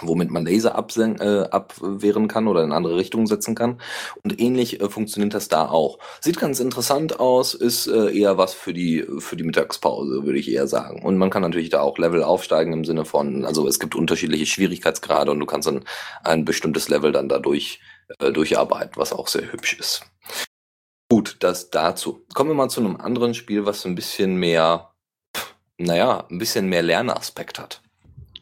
womit man Laser äh, abwehren kann oder in andere Richtungen setzen kann. Und ähnlich äh, funktioniert das da auch. Sieht ganz interessant aus, ist äh, eher was für die, für die Mittagspause, würde ich eher sagen. Und man kann natürlich da auch Level aufsteigen im Sinne von, also es gibt unterschiedliche Schwierigkeitsgrade und du kannst dann ein bestimmtes Level dann dadurch äh, durcharbeiten, was auch sehr hübsch ist. Gut, das dazu. Kommen wir mal zu einem anderen Spiel, was ein bisschen mehr, naja, ein bisschen mehr Lernaspekt hat.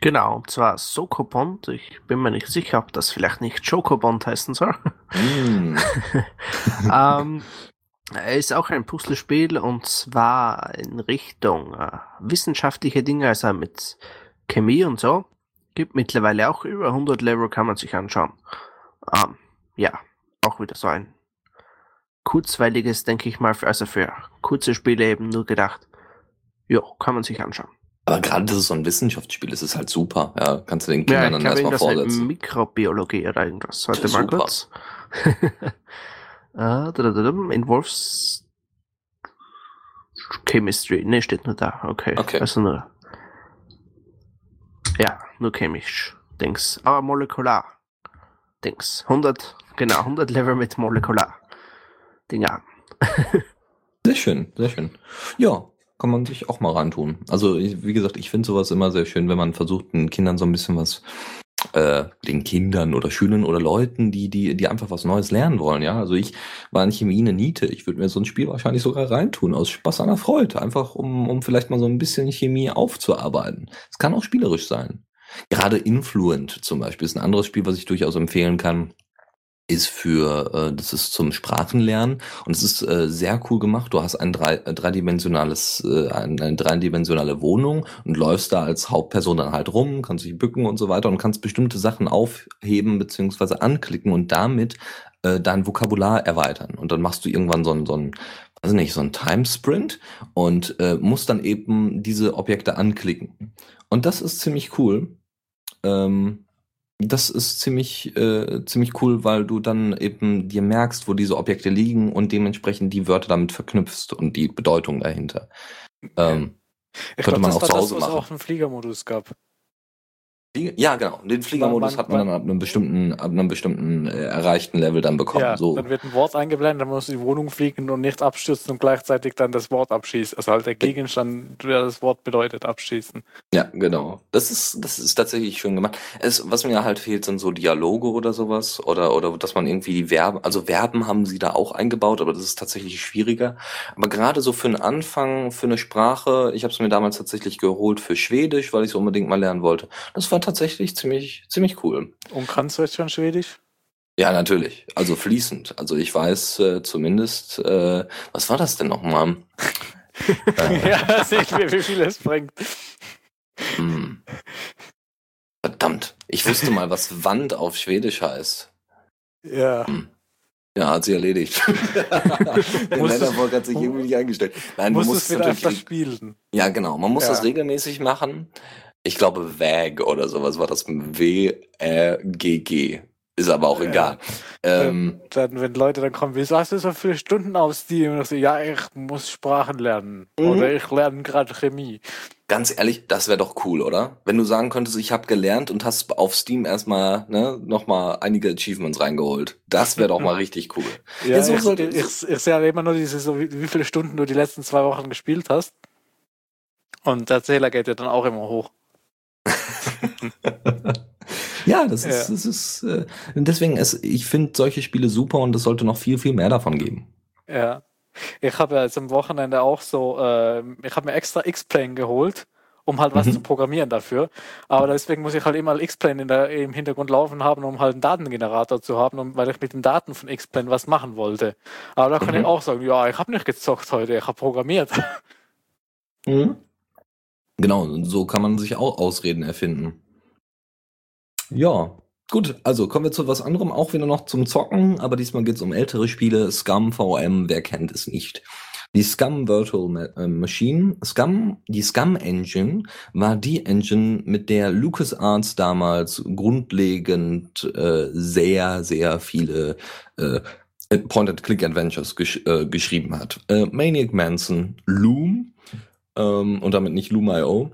Genau, und zwar Sokobond. Ich bin mir nicht sicher, ob das vielleicht nicht Chocobond heißen soll. Mm. ähm, er ist auch ein Puzzlespiel und zwar in Richtung äh, wissenschaftliche Dinge, also mit Chemie und so. Gibt mittlerweile auch über 100 Level, kann man sich anschauen. Ähm, ja, auch wieder so ein kurzweiliges, denke ich mal, für, also für kurze Spiele eben nur gedacht. Ja, kann man sich anschauen. Aber gerade das ist so ein Wissenschaftsspiel, es ist halt super. Ja, kannst du den Ja, Kindern ich dann erstmal das halt vorsetzen. Mikrobiologie oder irgendwas. Warte mal kurz. ah, involves Chemistry. Ne, steht nur da. Okay. Okay. Also nur. Ja, nur chemisch. Dings. Aber molekular. Dings. 100, genau, 100 Level mit molekular. Dinger. Sehr schön, sehr schön. Ja, kann man sich auch mal rantun. Also, wie gesagt, ich finde sowas immer sehr schön, wenn man versucht, den Kindern so ein bisschen was, äh, den Kindern oder Schülern oder Leuten, die, die, die einfach was Neues lernen wollen, ja. Also ich war in Chemie eine Niete. Ich würde mir so ein Spiel wahrscheinlich sogar reintun, aus Spaß an der Freude. Einfach um, um vielleicht mal so ein bisschen Chemie aufzuarbeiten. Es kann auch spielerisch sein. Gerade Influent zum Beispiel ist ein anderes Spiel, was ich durchaus empfehlen kann ist für, äh, das ist zum Sprachenlernen und es ist äh, sehr cool gemacht. Du hast ein drei, äh, dreidimensionales, äh, eine, dreidimensionale Wohnung und läufst da als Hauptperson dann halt rum, kannst dich bücken und so weiter und kannst bestimmte Sachen aufheben beziehungsweise anklicken und damit äh, dein Vokabular erweitern. Und dann machst du irgendwann so ein, so ein weiß nicht, so ein Timesprint und äh, musst dann eben diese Objekte anklicken. Und das ist ziemlich cool. Ähm, das ist ziemlich, äh, ziemlich cool, weil du dann eben dir merkst, wo diese Objekte liegen und dementsprechend die Wörter damit verknüpfst und die Bedeutung dahinter. Ähm, Ich Könnte glaube, man das auch war zu das, Hause was es machen. auch einen Fliegermodus gab. Ja, genau. Den Fliegermodus Man- hat man dann ab einem bestimmten, ab einem bestimmten äh, erreichten Level dann bekommen. Ja, so. dann wird ein Wort eingeblendet, dann muss die Wohnung fliegen und nichts abstürzen und gleichzeitig dann das Wort abschießen. Also halt der Gegenstand, der das Wort bedeutet, abschießen. Ja, genau. Das ist, das ist tatsächlich schön gemacht. Es, was mir halt fehlt, sind so Dialoge oder sowas. Oder, oder dass man irgendwie die Verben, also Verben haben sie da auch eingebaut, aber das ist tatsächlich schwieriger. Aber gerade so für einen Anfang, für eine Sprache, ich habe es mir damals tatsächlich geholt für Schwedisch, weil ich es unbedingt mal lernen wollte. Das war tatsächlich ziemlich, ziemlich cool. Und kannst du jetzt schon Schwedisch? Ja, natürlich. Also fließend. Also ich weiß äh, zumindest, äh, was war das denn nochmal? äh, ja, sehe ich mir, wie viel es bringt. hm. Verdammt. Ich wusste mal, was Wand auf Schwedisch heißt. Ja. Ja, hat sie erledigt. Der Länderbock hat sich irgendwie nicht eingestellt. Nein, Musst du du musst es wieder natürlich. öfter spielen. Ja, genau. Man muss Ja. das regelmäßig machen. Ich glaube, WAG oder sowas war das. W-R-G-G. Ist aber auch Ja. egal. Ähm, Dann, wenn Leute dann kommen, wieso hast du so viele Stunden auf Steam? Und ich so, ja, ich muss Sprachen lernen. Mhm. Oder ich lerne gerade Chemie. ganz ehrlich, das wäre doch cool, oder? Wenn du sagen könntest, ich habe gelernt und hast auf Steam erstmal ne, nochmal einige Achievements reingeholt. Das wäre doch mal richtig cool. Ja, Ja, so ich, sollte- ich, ich sehe halt immer nur diese, so wie, wie viele Stunden du die letzten zwei Wochen gespielt hast. Und der Zähler geht ja dann auch immer hoch. Ja, das ist, Ja. das ist äh, deswegen, es, ich finde solche Spiele super und es sollte noch viel, viel mehr davon geben. Ja. Ich habe ja jetzt am Wochenende auch so, äh, ich habe mir extra X-Plane geholt, um halt was Mhm. zu programmieren dafür. Aber deswegen muss ich halt immer X-Plane in der, im Hintergrund laufen haben, um halt einen Datengenerator zu haben, um, weil ich mit den Daten von X-Plane was machen wollte. Aber da kann Mhm. ich auch sagen, ja, ich habe nicht gezockt heute, ich habe programmiert. Genau, und so kann man sich auch Ausreden erfinden. Ja, gut, also kommen wir zu was anderem, auch wieder noch zum Zocken, aber diesmal geht es um ältere Spiele. Scum VM, wer kennt es nicht? Die Scum Virtual äh, Machine, Scum, die Scum Engine war die Engine, mit der LucasArts damals grundlegend äh, sehr, sehr viele äh, Point-and-Click-Adventures gesch äh, geschrieben hat. Äh, Maniac Manson, Loom, ähm, und damit nicht Loom.io,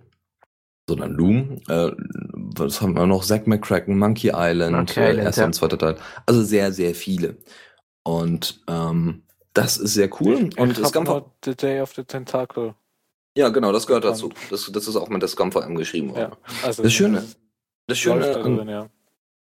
sondern Loom, äh, was haben wir noch? Zack McCracken, Monkey Island, Monkey äh, Island, erster ja. und zweiter Teil. Also sehr, sehr viele. Und ähm, das ist sehr cool. Ich, und es kam nur The Day of the Tentacle. ja, genau, das gehört dazu. Das, das ist auch mit der Scum VM geschrieben worden. Ja, also Das Schöne, das Schöne an, drin, ja.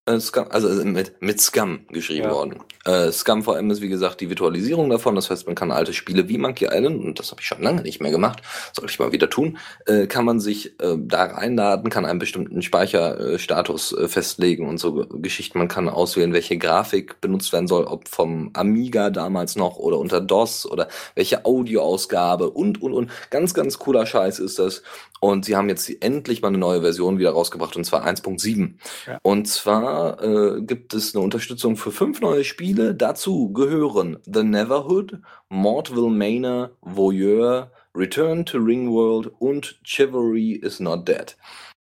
Äh, Scum, also mit, mit Scum geschrieben Ja. worden. Äh, Scum VM ist wie gesagt die Virtualisierung davon. Das heißt, man kann alte Spiele wie Monkey Island, und das habe ich schon lange nicht mehr gemacht, sollte ich mal wieder tun, äh, kann man sich äh, da reinladen, kann einen bestimmten Speicherstatus äh, festlegen und so Ge- Geschichten. Man kann auswählen, welche Grafik benutzt werden soll, ob vom Amiga damals noch oder unter DOS oder welche Audioausgabe und, und, und. Ganz, ganz cooler Scheiß ist das. Und sie haben jetzt endlich mal eine neue Version wieder rausgebracht, und zwar 1.7. Ja. Und zwar äh, gibt es eine Unterstützung für fünf neue Spiele. Dazu gehören The Neverhood, Mortville Manor, Voyeur, Return to Ringworld und Chivalry is Not Dead.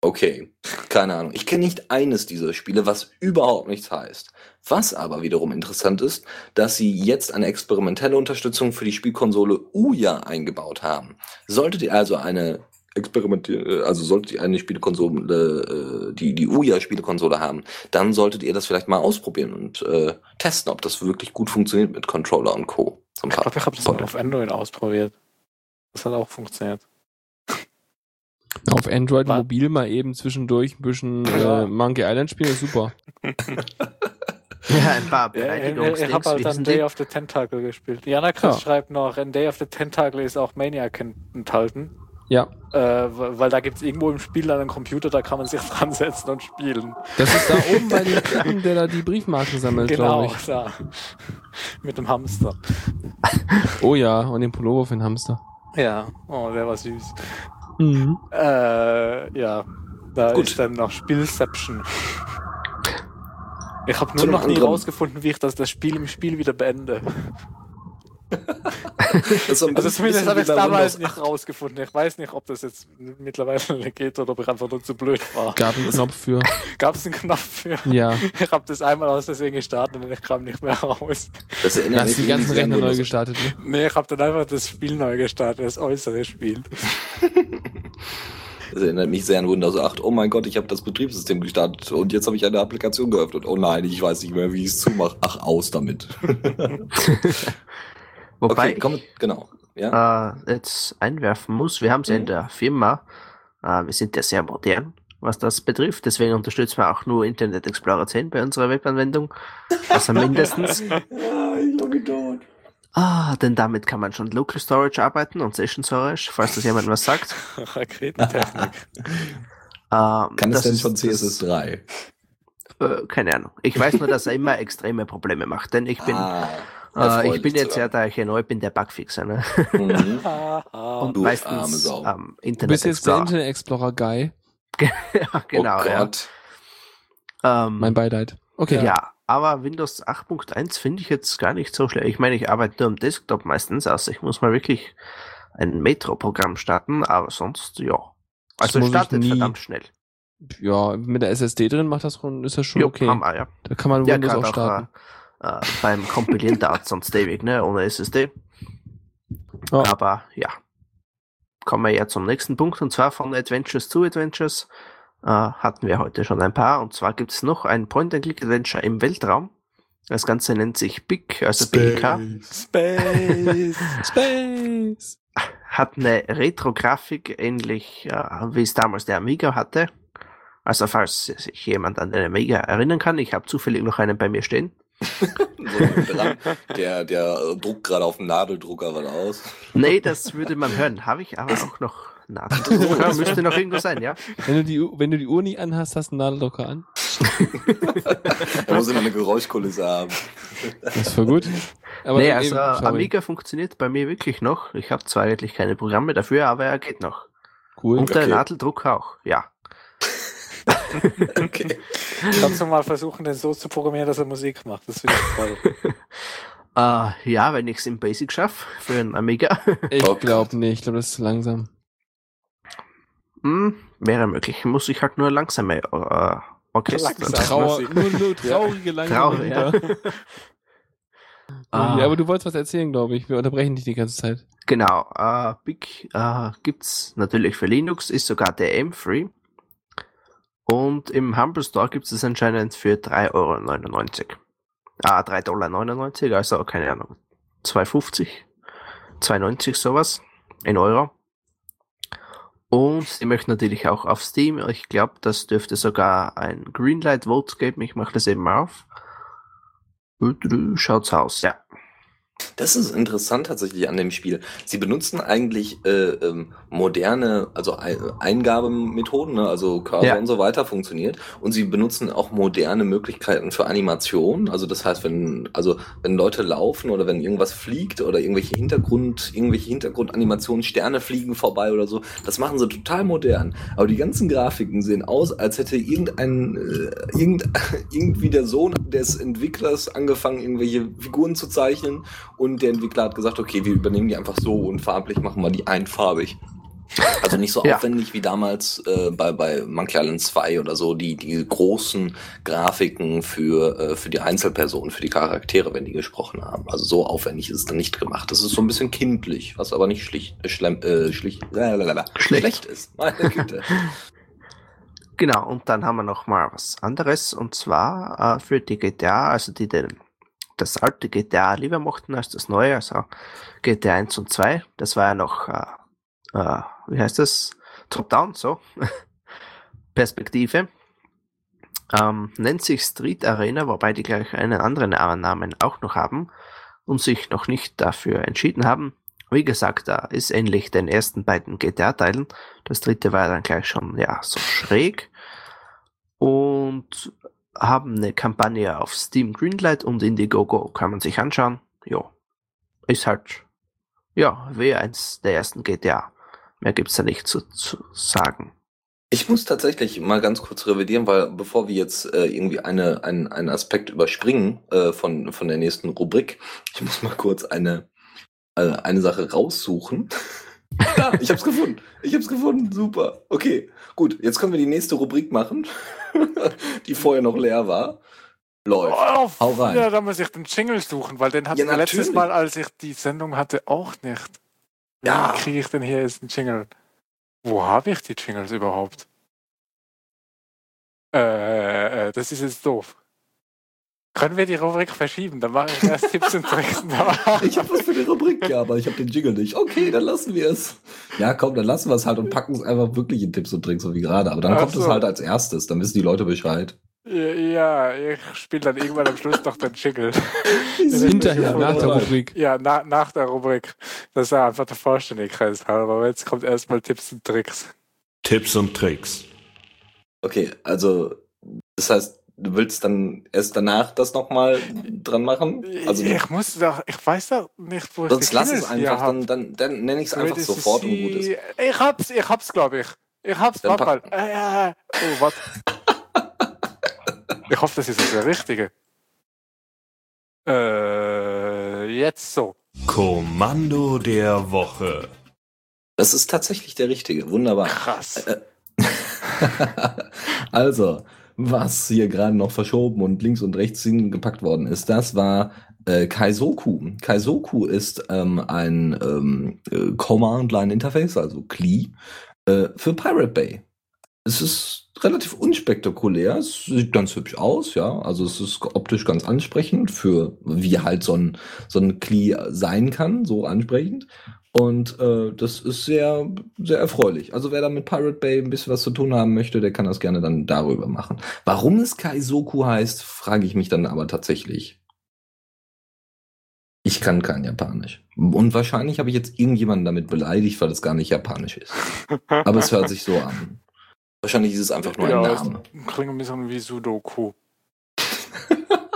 Okay, keine Ahnung. Ich kenne nicht eines dieser Spiele, was überhaupt nichts heißt. Was aber wiederum interessant ist, dass sie jetzt eine experimentelle Unterstützung für die Spielkonsole Ouya eingebaut haben. Solltet ihr also eine experimentieren, also solltet ihr eine Spielekonsole, äh, die die Ouya Spielekonsole haben, dann solltet ihr das vielleicht mal ausprobieren und äh, testen, ob das wirklich gut funktioniert mit Controller und Co. Zum Ich glaube, ich habe das Vorteil. auf Android ausprobiert. Das hat auch funktioniert. Auf Android Wa- mobil mal eben zwischendurch ein bisschen äh, Monkey Island spielen, ist super. Ja, ein paar Ja, ich Beleidigungsdings, habe halt dann Day of the Tentacle gespielt. Jana Kratz Ja. schreibt noch, in Day of the Tentacle ist auch Maniac enthalten. Ja, Äh, weil da gibt es irgendwo im Spiel einen Computer, da kann man sich dran setzen und spielen. das ist da oben bei dem Typen, der da die Briefmarken sammelt, genau, glaube ich. da. Mit dem Hamster. Oh ja, und den Pullover für den Hamster. Ja, oh, der war süß. Mhm. Äh, ja, da Gut. ist dann noch Spielception. Ich habe nur noch nie rausgefunden, wie ich das, das Spiel im Spiel wieder beende. Also bisschen zumindest habe ich es damals nicht rausgefunden. Ich weiß nicht, ob das jetzt mittlerweile geht oder ob ich einfach nur zu blöd war. Gab einen Knopf für. Gab es einen Knopf für? Ja. Ich habe das einmal aus Versehen gestartet und ich kam nicht mehr raus. Das Du erinnert hast mich die ganzen Rechner neu gestartet, ne? Nee, ich habe dann einfach das Spiel neu gestartet, das äußere Spiel. Das erinnert mich sehr an Windows 8. Oh mein Gott, ich habe das Betriebssystem gestartet und jetzt habe ich eine Applikation geöffnet. Oh nein, ich weiß nicht mehr, wie ich es zumache. Ach, aus damit. Wobei okay, komm, genau. Ja. ich äh, jetzt einwerfen muss, wir haben es ja in Mhm. der Firma, äh, wir sind ja sehr modern, was das betrifft, deswegen unterstützen wir auch nur Internet Explorer 10 bei unserer Webanwendung. Also mindestens. ja, ich logge tot. Ah, denn damit kann man schon Local Storage arbeiten und Session Storage, falls das jemand was sagt. Raketentechnik. Ähm, Kann es das denn schon das- CSS3? Äh, keine Ahnung. Ich weiß nur, dass er immer extreme Probleme macht, denn ich bin, Ah, äh, ich bin jetzt ja, da ich ja neu bin, der Bugfixer, ne? Mhm. Haha. Und du arme meistens am Du Internet bist jetzt der. Internet Explorer Guy. ja, genau, oh ja. Gott. Ähm, Mein Beileid. Okay. Ja, aber Windows 8.1 finde ich jetzt gar nicht so schlecht. Ich meine, ich arbeite nur am Desktop meistens, also ich muss mal wirklich ein Metro-Programm starten, aber sonst, ja. Also ich startet nie. verdammt schnell. Ja, mit der SSD drin macht das schon, ist das schon Jo, okay. wir, ja. Da kann man Ja, Windows gerade auch auch starten. äh, äh, beim Kompilieren dauert sonst ewig, ne, ohne SSD. Ja. Aber ja. Kommen wir ja zum nächsten Punkt, und zwar von Adventures zu Adventures. Äh, hatten wir heute schon ein paar, und zwar gibt es noch ein Point-and-Click-Adventure im Weltraum. Das Ganze nennt sich BIC, also BIK. Space. Space! hat eine Retro-Grafik, ähnlich äh, wie es damals der Amiga hatte. Also falls sich jemand an den Amiga erinnern kann, ich habe zufällig noch einen bei mir stehen. So der, der druckt gerade auf dem Nadeldrucker was aus. Nee, das würde man hören, habe ich aber auch noch Nadeldrucker, müsste noch irgendwo sein, ja. Wenn du, die, wenn du die Uhr nie anhast, hast du einen Nadeldrucker an. Da muss immer eine Geräuschkulisse haben. Das ist voll gut. Aber nee, also eben-. Amiga funktioniert bei mir wirklich noch. Ich habe zwar eigentlich keine Programme dafür, aber er geht noch. Cool. Und der Okay. Nadeldrucker auch, ja. Okay. Kannst du mal versuchen, den so zu programmieren, dass er Musik macht? Das finde ich toll. Äh, ja, wenn ich es im Basic schaffe, für einen Amiga, Ich glaube nicht. Ich glaube, das ist zu langsam. hm, wäre möglich. Muss ich halt nur langsame äh, Orchester. Langsam. Trauer, nur, nur traurige, langsame Traurig, ja. Ah. Ja, aber du wolltest was erzählen, glaube ich. Wir unterbrechen dich die ganze Zeit. Genau, äh, Big äh, gibt's natürlich für Linux, ist sogar DM-free. Und im Humble Store gibt es anscheinend für 3,99 Euro. Ah, 3,99 Dollar, also keine Ahnung, 2,50, 2,90 sowas in Euro. Und sie möchten natürlich auch auf Steam. Ich glaube, das dürfte sogar ein Greenlight Vote geben. Ich mache das eben auf. Schaut's aus, ja. Das ist interessant tatsächlich an dem Spiel. Sie benutzen eigentlich äh, ähm, moderne, also Eingabemethoden, ne? also Cursor ja. und so weiter funktioniert. Und sie benutzen auch moderne Möglichkeiten für Animation. Also das heißt, wenn, also wenn Leute laufen oder wenn irgendwas fliegt oder irgendwelche Hintergrund, irgendwelche Hintergrundanimationen, Sterne fliegen vorbei oder so, das machen sie total modern. Aber die ganzen Grafiken sehen aus, als hätte irgendein, äh, irgend, irgendwie der Sohn des Entwicklers angefangen, irgendwelche Figuren zu zeichnen und der Entwickler hat gesagt, okay, wir übernehmen die einfach so und farblich machen wir die einfarbig. Also nicht so ja. aufwendig wie damals äh, bei, bei Monkey Island 2 oder so, die, die großen Grafiken für, äh, für die Einzelpersonen, für die Charaktere, wenn die gesprochen haben. Also so aufwendig ist es dann nicht gemacht. Das ist so ein bisschen kindlich, was aber nicht schlicht, äh, schlemm, äh, schlicht, äh, schlecht ist. Meine Güte. Genau, und dann haben wir noch mal was anderes, und zwar äh, für die GTA, also die den das alte GTA lieber mochten als das neue, also GTA 1 und 2. Das war ja noch, äh, äh, wie heißt das? Top-Down, so. Perspektive. Ähm, nennt sich Street Arena, wobei die gleich einen anderen Namen auch noch haben und sich noch nicht dafür entschieden haben. Wie gesagt, da ist ähnlich den ersten beiden GTA-Teilen. Das dritte war dann gleich schon, ja, so schräg. Und haben eine Kampagne auf Steam Greenlight und Indiegogo. Kann man sich anschauen. Ja. Ist halt, ja, wie eins der ersten GTA. Mehr gibt's da nicht zu, zu sagen. Ich muss tatsächlich mal ganz kurz revidieren, weil bevor wir jetzt äh, irgendwie eine, ein, einen Aspekt überspringen äh, von, von der nächsten Rubrik, ich muss mal kurz eine, äh, eine Sache raussuchen. Ja, ich hab's gefunden. Ich hab's gefunden. Super. Okay, gut. Jetzt können wir die nächste Rubrik machen. die vorher noch leer war. Läuft. Oh, Hau rein. Ja, da muss ich den Jingle suchen, weil den hatten ja, wir letztes Mal, als ich die Sendung hatte, auch nicht. Wie ja. kriege ich denn hier jetzt einen Jingle? Wo habe ich die Jingles überhaupt? Äh, äh, das ist jetzt doof. Können wir die Rubrik verschieben? Dann mache ich erst Tipps und Tricks. ich habe was für die Rubrik, ja, aber ich habe den Jingle nicht. Okay, dann lassen wir es. Ja, komm, dann lassen wir es halt und packen es einfach wirklich in Tipps und Tricks, so wie gerade. Aber dann Ach kommt so. es halt als erstes, dann wissen die Leute Bescheid. Ja, ich spiele dann irgendwann am Schluss noch den Jingle. Hinterher, nach der Rubrik. Ja, na, nach der Rubrik. Das ist einfach der Vollständigkeit halber. Aber jetzt kommt erstmal Tipps und Tricks. Tipps und Tricks. Okay, also das heißt, du willst dann erst danach das nochmal dran machen? Also ich muss doch, ich weiß doch nicht, wo Sonst lass es einfach, dann, dann, dann nenne ich es einfach sofort und gut ist. Ich hab's, ich hab's, glaube ich. Ich hab's, warte mal. Äh, äh, oh, warte. ich hoffe, das ist das der richtige. Äh, jetzt so. Kommando der Woche. Das ist tatsächlich der richtige. Wunderbar. Krass. Äh, also, was hier gerade noch verschoben und links und rechts hingepackt worden ist, das war äh, Kaizoku. Kaizoku ist ähm, ein ähm, äh, Command-Line-Interface, also CLI, äh, für Pirate Bay. Es ist relativ unspektakulär, es sieht ganz hübsch aus, ja. Also es ist optisch ganz ansprechend für wie halt so ein, so ein CLI sein kann, so ansprechend. Und äh, das ist sehr, sehr erfreulich. Also wer da mit Pirate Bay ein bisschen was zu tun haben möchte, der kann das gerne dann darüber machen. Warum es Kaizoku heißt, frage ich mich dann aber tatsächlich. Ich kann kein Japanisch. Und wahrscheinlich habe ich jetzt irgendjemanden damit beleidigt, weil es gar nicht Japanisch ist. Aber es hört sich so an. Wahrscheinlich ist es einfach nur ja, ein Name. Klingt ein bisschen wie Sudoku.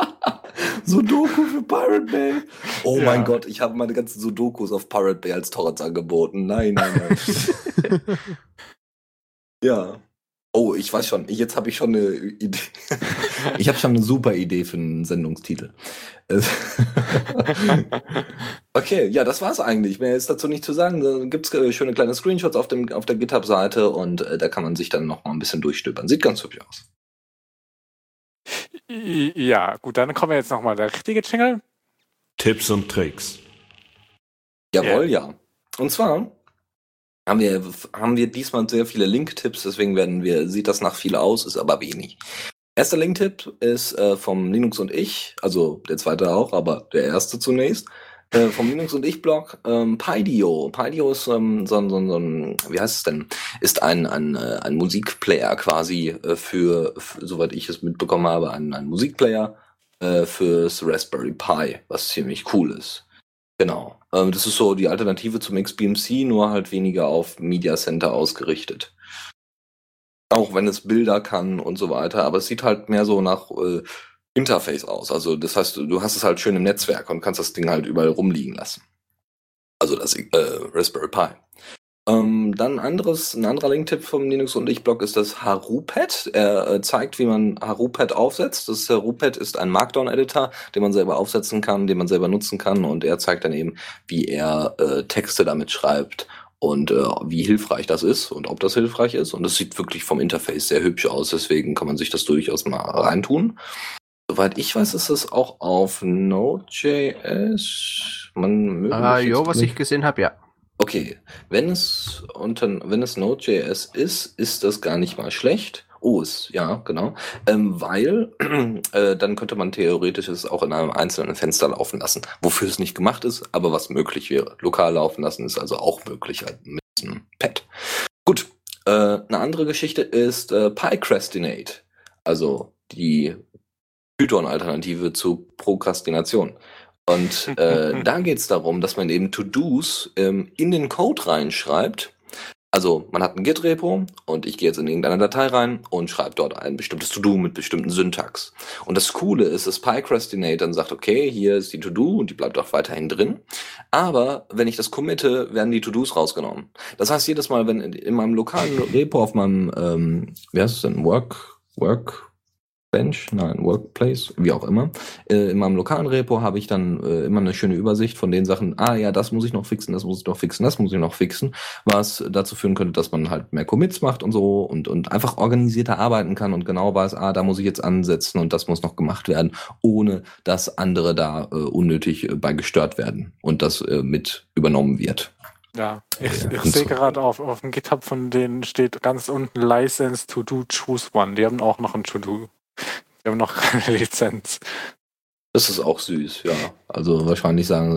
Sudoku für Pirate Bay. Oh ja. mein Gott, ich habe meine ganzen Sudokus auf Pirate Bay als Torrents angeboten. Nein, nein, nein. ja. Oh, ich weiß schon. Jetzt habe ich schon eine Idee. ich habe schon eine super Idee für einen Sendungstitel. okay, ja, das war's eigentlich. Mehr ist dazu nicht zu sagen. Da gibt's äh, schöne kleine Screenshots auf, dem, auf der GitHub-Seite und äh, da kann man sich dann noch mal ein bisschen durchstöbern. Sieht ganz hübsch aus. Ja, gut, dann kommen wir jetzt nochmal der richtige Jingle. Tipps und Tricks. Jawohl, ja. ja. Und zwar haben wir, haben wir diesmal sehr viele Link-Tipps, deswegen werden wir, sieht das nach viel aus, ist aber wenig. Erster Link-Tipp ist äh, vom Linux und ich, also der zweite auch, aber der erste zunächst. Äh, vom Linux und ich Blog ähm, Pydio. Pydio ist ähm, so, so, so ein, wie heißt es denn? Ist ein ein, äh, ein Musikplayer quasi äh, für, für, soweit ich es mitbekommen habe, ein, ein Musikplayer äh, fürs Raspberry Pi, was ziemlich cool ist. Genau. Ähm, das ist so die Alternative zum XBMC, nur halt weniger auf Media Center ausgerichtet. Auch wenn es Bilder kann und so weiter, aber es sieht halt mehr so nach äh, Interface aus. Also das heißt, du hast es halt schön im Netzwerk und kannst das Ding halt überall rumliegen lassen. Also das äh, Raspberry Pi. Ähm, dann anderes, ein anderer Link-Tipp vom Linux und ich Blog ist das Harupad. Er äh, zeigt, wie man Harupad aufsetzt. Das Harupad ist ein Markdown-Editor, den man selber aufsetzen kann, den man selber nutzen kann und er zeigt dann eben, wie er äh, Texte damit schreibt und äh, wie hilfreich das ist und ob das hilfreich ist. Und das sieht wirklich vom Interface sehr hübsch aus, deswegen kann man sich das durchaus mal reintun. Soweit ich weiß, ist es auch auf Node.js. Man Ah, jo, was ich gesehen habe, ja. Okay, wenn es unter, wenn es Node.js ist, ist das gar nicht mal schlecht. Oh, ist, ja, genau. Ähm, weil äh, dann könnte man theoretisch es auch in einem einzelnen Fenster laufen lassen, wofür es nicht gemacht ist, aber was möglich wäre. Lokal laufen lassen ist also auch möglich halt mit einem Pad. Gut, äh, eine andere Geschichte ist äh, PyCrastinate, also die Python-Alternative zu Prokrastination. Und äh, da geht es darum, dass man eben To-Dos ähm, in den Code reinschreibt. Also man hat ein Git-Repo und ich gehe jetzt in irgendeine Datei rein und schreibe dort ein bestimmtes To-Do mit bestimmten Syntax. Und das Coole ist, dass PyCrastinate dann sagt, okay, hier ist die To-Do und die bleibt auch weiterhin drin. Aber wenn ich das committe, werden die To-Dos rausgenommen. Das heißt, jedes Mal, wenn in meinem lokalen Repo auf meinem, ähm, wie heißt es denn, Work, Work, Bench, nein, Workplace, wie auch immer. Äh, in meinem lokalen Repo habe ich dann äh, immer eine schöne Übersicht von den Sachen, ah ja, das muss ich noch fixen, das muss ich noch fixen, das muss ich noch fixen, was dazu führen könnte, dass man halt mehr Commits macht und so und, und einfach organisierter arbeiten kann und genau weiß, ah, da muss ich jetzt ansetzen und das muss noch gemacht werden, ohne dass andere da äh, unnötig äh, bei gestört werden und das äh, mit übernommen wird. Ja, ich, ich sehe gerade auf, auf dem GitHub von denen steht ganz unten License to do choose one. Die haben auch noch ein To-Do. Die haben noch keine Lizenz. Das ist auch süß, ja. Also wahrscheinlich sagen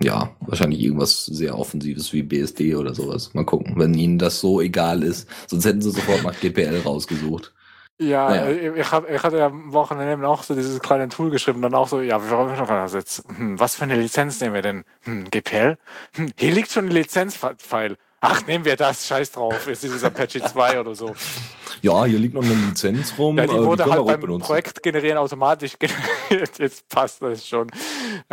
sie, ja, wahrscheinlich irgendwas sehr Offensives wie BSD oder sowas. Mal gucken, wenn ihnen das so egal ist. Sonst hätten sie sofort nach GPL rausgesucht. Ja, naja. ich, hab, ich hatte ja am Wochenende auch so dieses kleine Tool geschrieben, dann auch so, ja, wie wollen wir das jetzt? Hm, was für eine Lizenz nehmen wir denn? Hm, GPL? Hm, hier liegt schon ein Lizenzfile. Ach, nehmen wir das, scheiß drauf, ist dieses Apache 2 oder so. Ja, hier liegt noch eine Lizenz rum. Ja, die wurde die halt beim benutzen. Projekt generieren automatisch generiert. Jetzt passt das schon.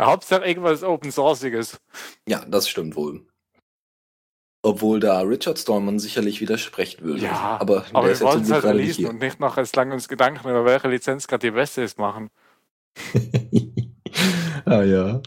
Hauptsache irgendwas Open Sourceiges. Ja, das stimmt wohl. Obwohl da Richard Stallman sicherlich widersprechen würde. Ja, aber, aber wir wollen es halt releasen und nicht noch als lange uns Gedanken über welche Lizenz gerade die beste ist machen. ah ja.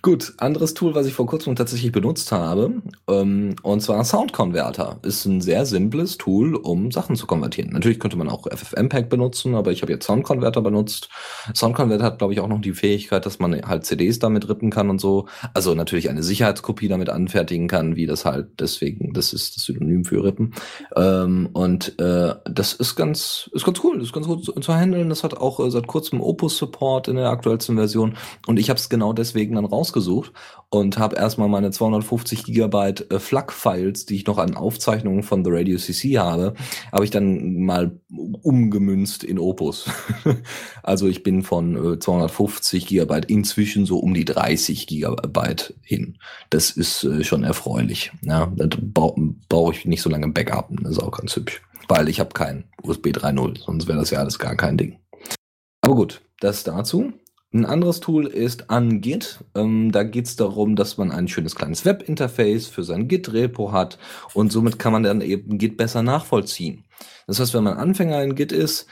Gut, anderes Tool, was ich vor kurzem tatsächlich benutzt habe, ähm, und zwar Sound Converter. Ist ein sehr simples Tool, um Sachen zu konvertieren. Natürlich könnte man auch FFmpeg benutzen, aber ich habe jetzt Sound Converter benutzt. Sound Converter hat, glaube ich, auch noch die Fähigkeit, dass man halt CDs damit rippen kann und so. Also natürlich eine Sicherheitskopie damit anfertigen kann, wie das halt deswegen, das ist das Synonym für Rippen. Ähm, und äh, das ist ganz, ist ganz cool, ist ganz gut zu, zu handeln. Das hat auch äh, seit kurzem Opus Support in der aktuellsten Version. Und ich habe es genau deswegen dann rausgesucht und habe erstmal meine 250 Gigabyte äh, FLAC-Files, die ich noch an Aufzeichnungen von The Radio CC habe, habe ich dann mal umgemünzt in Opus. also ich bin von äh, 250 Gigabyte inzwischen so um die 30 Gigabyte hin. Das ist äh, schon erfreulich. Ja, da brauche brauch ich nicht so lange Backup. Das ist auch ganz hübsch. Weil ich habe kein USB 3.0, sonst wäre das ja alles gar kein Ding. Aber gut, das dazu. Ein anderes Tool ist Ungit. Ähm, da geht es darum, dass man ein schönes kleines Webinterface für sein Git-Repo hat und somit kann man dann eben Git besser nachvollziehen. Das heißt, wenn man Anfänger in Git ist,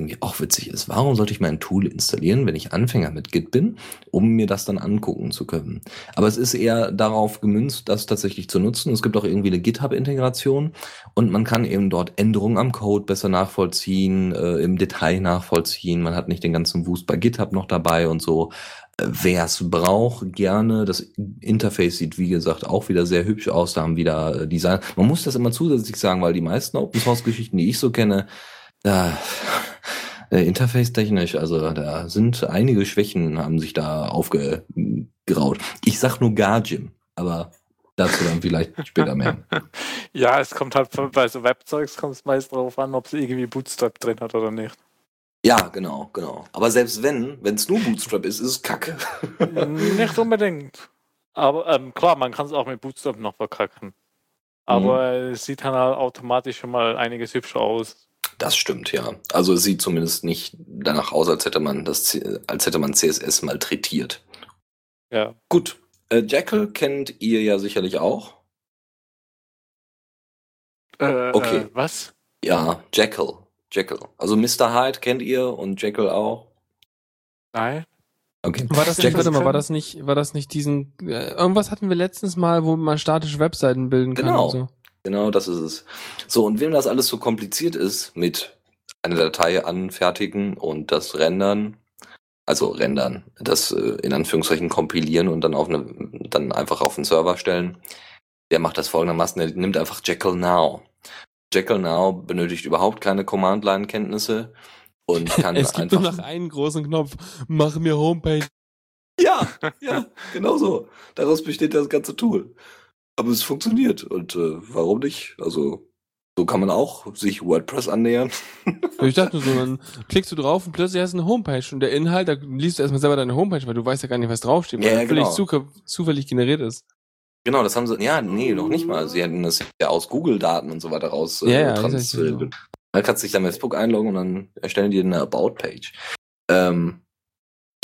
irgendwie auch witzig ist. Warum sollte ich mir ein Tool installieren, wenn ich Anfänger mit Git bin, um mir das dann angucken zu können? Aber es ist eher darauf gemünzt, das tatsächlich zu nutzen. Es gibt auch irgendwie eine GitHub-Integration und man kann eben dort Änderungen am Code besser nachvollziehen, äh, im Detail nachvollziehen. Man hat nicht den ganzen Wust bei GitHub noch dabei und so. Äh, Wer es braucht, gerne. Das Interface sieht, wie gesagt, auch wieder sehr hübsch aus. Da haben wieder äh, Design. Man muss das immer zusätzlich sagen, weil die meisten Open Source Geschichten, die ich so kenne, da, äh, Interface-technisch, also da sind einige Schwächen, haben sich da aufgegraut. Ich sag nur Gargim, aber dazu dann vielleicht später mehr. Ja, es kommt halt bei so Webzeugs kommt es meist drauf an, ob es irgendwie Bootstrap drin hat oder nicht. Ja, genau, genau. Aber selbst wenn, wenn es nur Bootstrap ist, ist es kacke. nicht unbedingt. Aber ähm, klar, man kann es auch mit Bootstrap noch verkacken. Aber es sieht dann halt automatisch schon mal einiges hübscher aus. Das stimmt, ja. Also es sieht zumindest nicht danach aus, als hätte man das, als hätte man CSS malträtiert. Ja. Gut. Äh, Jekyll kennt ihr ja sicherlich auch. Äh, Okay. Äh, was? Ja, Jekyll. Jekyll. Also Mr. Hyde kennt ihr und Jekyll auch. Nein? Okay. War das nicht, warte mal, war das nicht, war das nicht diesen, äh, irgendwas hatten wir letztens mal, wo man statische Webseiten bilden kann Genau. und so. Genau, das ist es. So, und wem das alles so kompliziert ist mit einer Datei anfertigen und das rendern, also rendern, das äh, in Anführungszeichen kompilieren und dann auf eine, dann einfach auf den Server stellen, der macht das folgendermaßen, der nimmt einfach Jekyll Now. Jekyll Now benötigt überhaupt keine Command-Line-Kenntnisse und kann Es gibt nur einfach noch einen großen Knopf, mach mir Homepage. Ja, ja, genau so. Daraus besteht das ganze Tool. Aber es funktioniert und äh, warum nicht? Also so kann man auch sich WordPress annähern. Ich dachte nur so, dann klickst du drauf und plötzlich hast du eine Homepage und der Inhalt, da liest du erstmal selber deine Homepage, weil du weißt ja gar nicht, was draufsteht, weil Ja, ja, völlig genau. zuka- zufällig generiert ist. Genau, das haben sie. Ja, nee, noch nicht mal. Sie hätten das ja aus Google-Daten und so weiter raus Ja, ja, ja so. Dann kannst du dich dann mit Facebook einloggen und dann erstellen die eine About-Page. Ähm,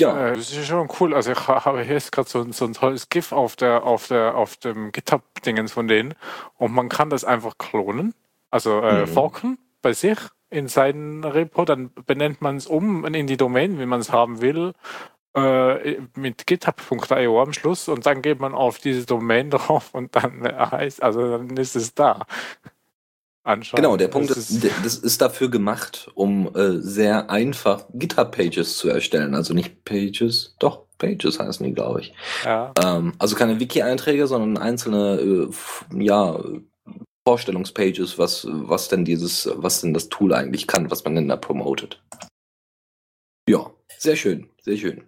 ja, Äh, das ist schon cool. Also ich ha- habe hier jetzt gerade so, ein- so ein tolles GIF auf der auf der auf dem GitHub-Dingens von denen und man kann das einfach klonen, also äh, Mhm. forken bei sich in seinen Repo, dann benennt man es um in die Domain, wie man es haben will, äh, mit github.io am Schluss und dann geht man auf diese Domain drauf und dann äh, heißt, also dann ist es da. Anscheinend. genau, der Punkt ist, d- das ist dafür gemacht, um äh, sehr einfach GitHub-Pages zu erstellen. Also nicht Pages, doch, Pages heißen die, glaube ich. ja. Ähm, also keine Wiki-Einträge, sondern einzelne, äh, ja, Vorstellungspages, was, was denn dieses, was denn das Tool eigentlich kann, was man denn da promotet. Ja, sehr schön, sehr schön.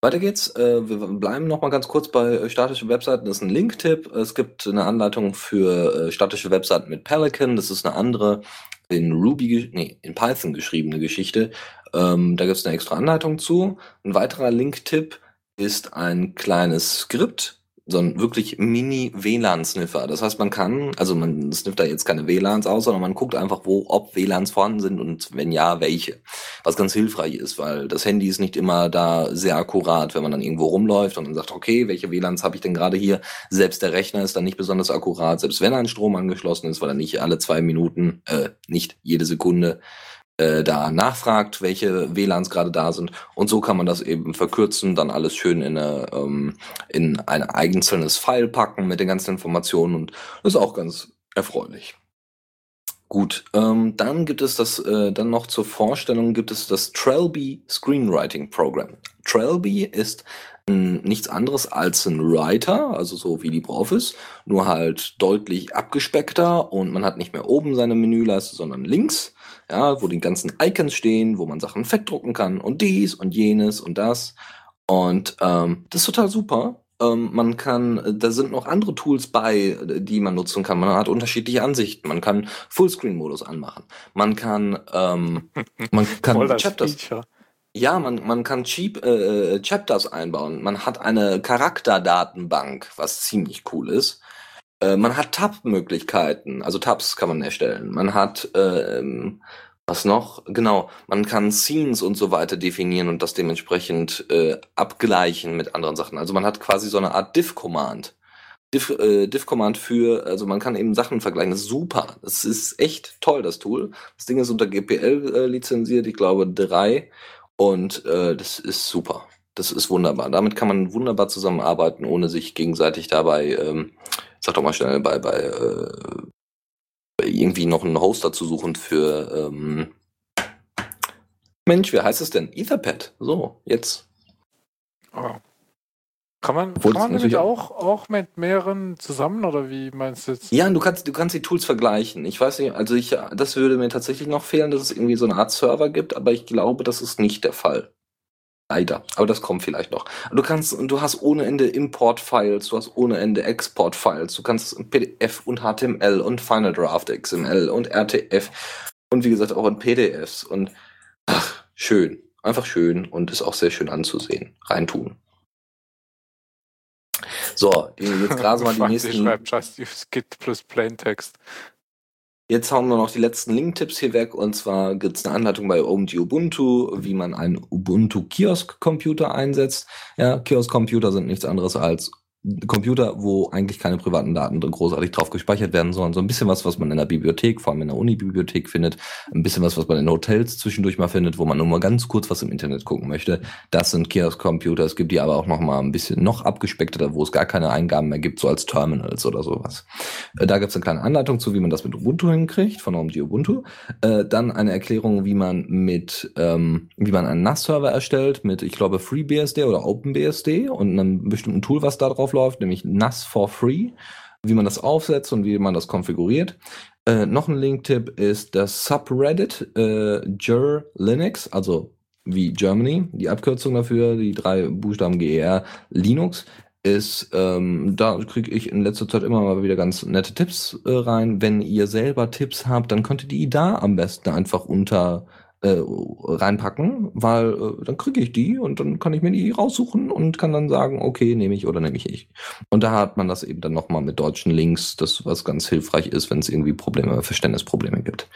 Weiter geht's. Äh, wir bleiben noch mal ganz kurz bei äh, statischen Webseiten. Das ist ein Link-Tipp. Es gibt eine Anleitung für äh, statische Webseiten mit Pelican. Das ist eine andere in Ruby, nee, in Python geschriebene Geschichte. Ähm, da gibt's eine extra Anleitung zu. Ein weiterer Link-Tipp ist ein kleines Skript, so ein wirklich Mini-WLAN-Sniffer. Das heißt, man kann, also man snifft da jetzt keine WLANs aus, sondern man guckt einfach, wo, ob WLANs vorhanden sind und wenn ja, welche. Was ganz hilfreich ist, weil das Handy ist nicht immer da sehr akkurat, wenn man dann irgendwo rumläuft und dann sagt, okay, welche WLANs habe ich denn gerade hier? Selbst der Rechner ist dann nicht besonders akkurat, selbst wenn ein Strom angeschlossen ist, weil er nicht alle zwei Minuten, äh, nicht jede Sekunde äh, da nachfragt, welche WLANs gerade da sind. Und so kann man das eben verkürzen, dann alles schön in, eine, ähm, in ein einzelnes File packen mit den ganzen Informationen und das ist auch ganz erfreulich. Gut, ähm, dann gibt es das, äh, dann noch zur Vorstellung gibt es das Trelby Screenwriting Program. Trelby ist nichts anderes als ein Writer, also so wie LibreOffice, nur halt deutlich abgespeckter und man hat nicht mehr oben seine Menüleiste, sondern links, ja, wo die ganzen Icons stehen, wo man Sachen fettdrucken kann und dies und jenes und das. Und ähm, das ist total super. Ähm, man kann, äh, da sind noch andere Tools bei, äh, die man nutzen kann. Man hat unterschiedliche Ansichten. Man kann Fullscreen-Modus anmachen. Man kann, ähm, man kann Chapters. Feature. Ja, man, man kann Cheap, äh, äh, Chapters einbauen. Man hat eine Charakterdatenbank, was ziemlich cool ist. Äh, man hat Tab-Möglichkeiten, also Tabs kann man erstellen. Man hat, ähm, was noch? Genau, man kann Scenes und so weiter definieren und das dementsprechend äh, abgleichen mit anderen Sachen. Also man hat quasi so eine Art Diff-Command. Diff, äh, Diff-Command für, also man kann eben Sachen vergleichen. Das ist super. Das ist echt toll, das Tool. Das Ding ist unter GPL äh, lizenziert, ich glaube drei. Und äh, das ist super. Das ist wunderbar. Damit kann man wunderbar zusammenarbeiten, ohne sich gegenseitig dabei, ähm, sag doch mal schnell, bei, bei äh, irgendwie noch einen Hoster zu suchen für ähm, Mensch, wie heißt es denn? Etherpad. So, jetzt. Oh. Kann man, Obwohl kann man damit natürlich auch, auch mit mehreren zusammen oder wie meinst du jetzt? Ja, du kannst, du kannst die Tools vergleichen. Ich weiß nicht, also ich, das würde mir tatsächlich noch fehlen, dass es irgendwie so eine Art Server gibt, aber ich glaube, das ist nicht der Fall. Leider. Aber das kommt vielleicht noch. Du kannst, du hast ohne Ende Import-Files, du hast ohne Ende Export-Files, du kannst in PDF und HTML und Final Draft XML und RTF und wie gesagt auch in PDFs und ach, schön. Einfach schön und ist auch sehr schön anzusehen. Reintun. So, jetzt grasen wir die nächsten. schreibt Just Use Git plus Plaintext. Jetzt hauen wir noch die letzten Link-Tipps hier weg. Und zwar gibt es eine Anleitung bei OMG Ubuntu, wie man einen Ubuntu Kiosk-Computer einsetzt. Ja, Kiosk-Computer sind nichts anderes als Computer, wo eigentlich keine privaten Daten großartig drauf gespeichert werden, sondern so ein bisschen was, was man in der Bibliothek, vor allem in der Uni-Bibliothek findet, ein bisschen was, was man in Hotels zwischendurch mal findet, wo man nur mal ganz kurz was im Internet gucken möchte. Das sind Kiosk-Computer. Es gibt die aber auch noch mal ein bisschen noch abgespeckter, wo es gar keine Eingaben mehr gibt, so als Terminals oder sowas. Äh, Da gibt es eine kleine Anleitung zu, wie man das mit Ubuntu hinkriegt, von OMG Ubuntu. Äh, dann eine Erklärung, wie man mit, ähm, wie man einen NAS-Server erstellt, mit, ich glaube, FreeBSD oder OpenBSD und einem bestimmten Tool, was da drauf läuft, nämlich NAS for Free, wie man das aufsetzt und wie man das konfiguriert. Äh, noch ein Link-Tipp ist das Subreddit äh, Ger Linux, also wie Germany, die Abkürzung dafür, die drei Buchstaben GER Linux ist, ähm, da kriege ich in letzter Zeit immer mal wieder ganz nette Tipps äh, rein. Wenn ihr selber Tipps habt, dann könnt ihr die da am besten einfach unter äh, reinpacken, weil äh, dann kriege ich die und dann kann ich mir die raussuchen und kann dann sagen, okay, nehme ich oder nehme ich nicht. Und da hat man das eben dann nochmal mit deutschen Links, das was ganz hilfreich ist, wenn es irgendwie Probleme, Verständnisprobleme gibt.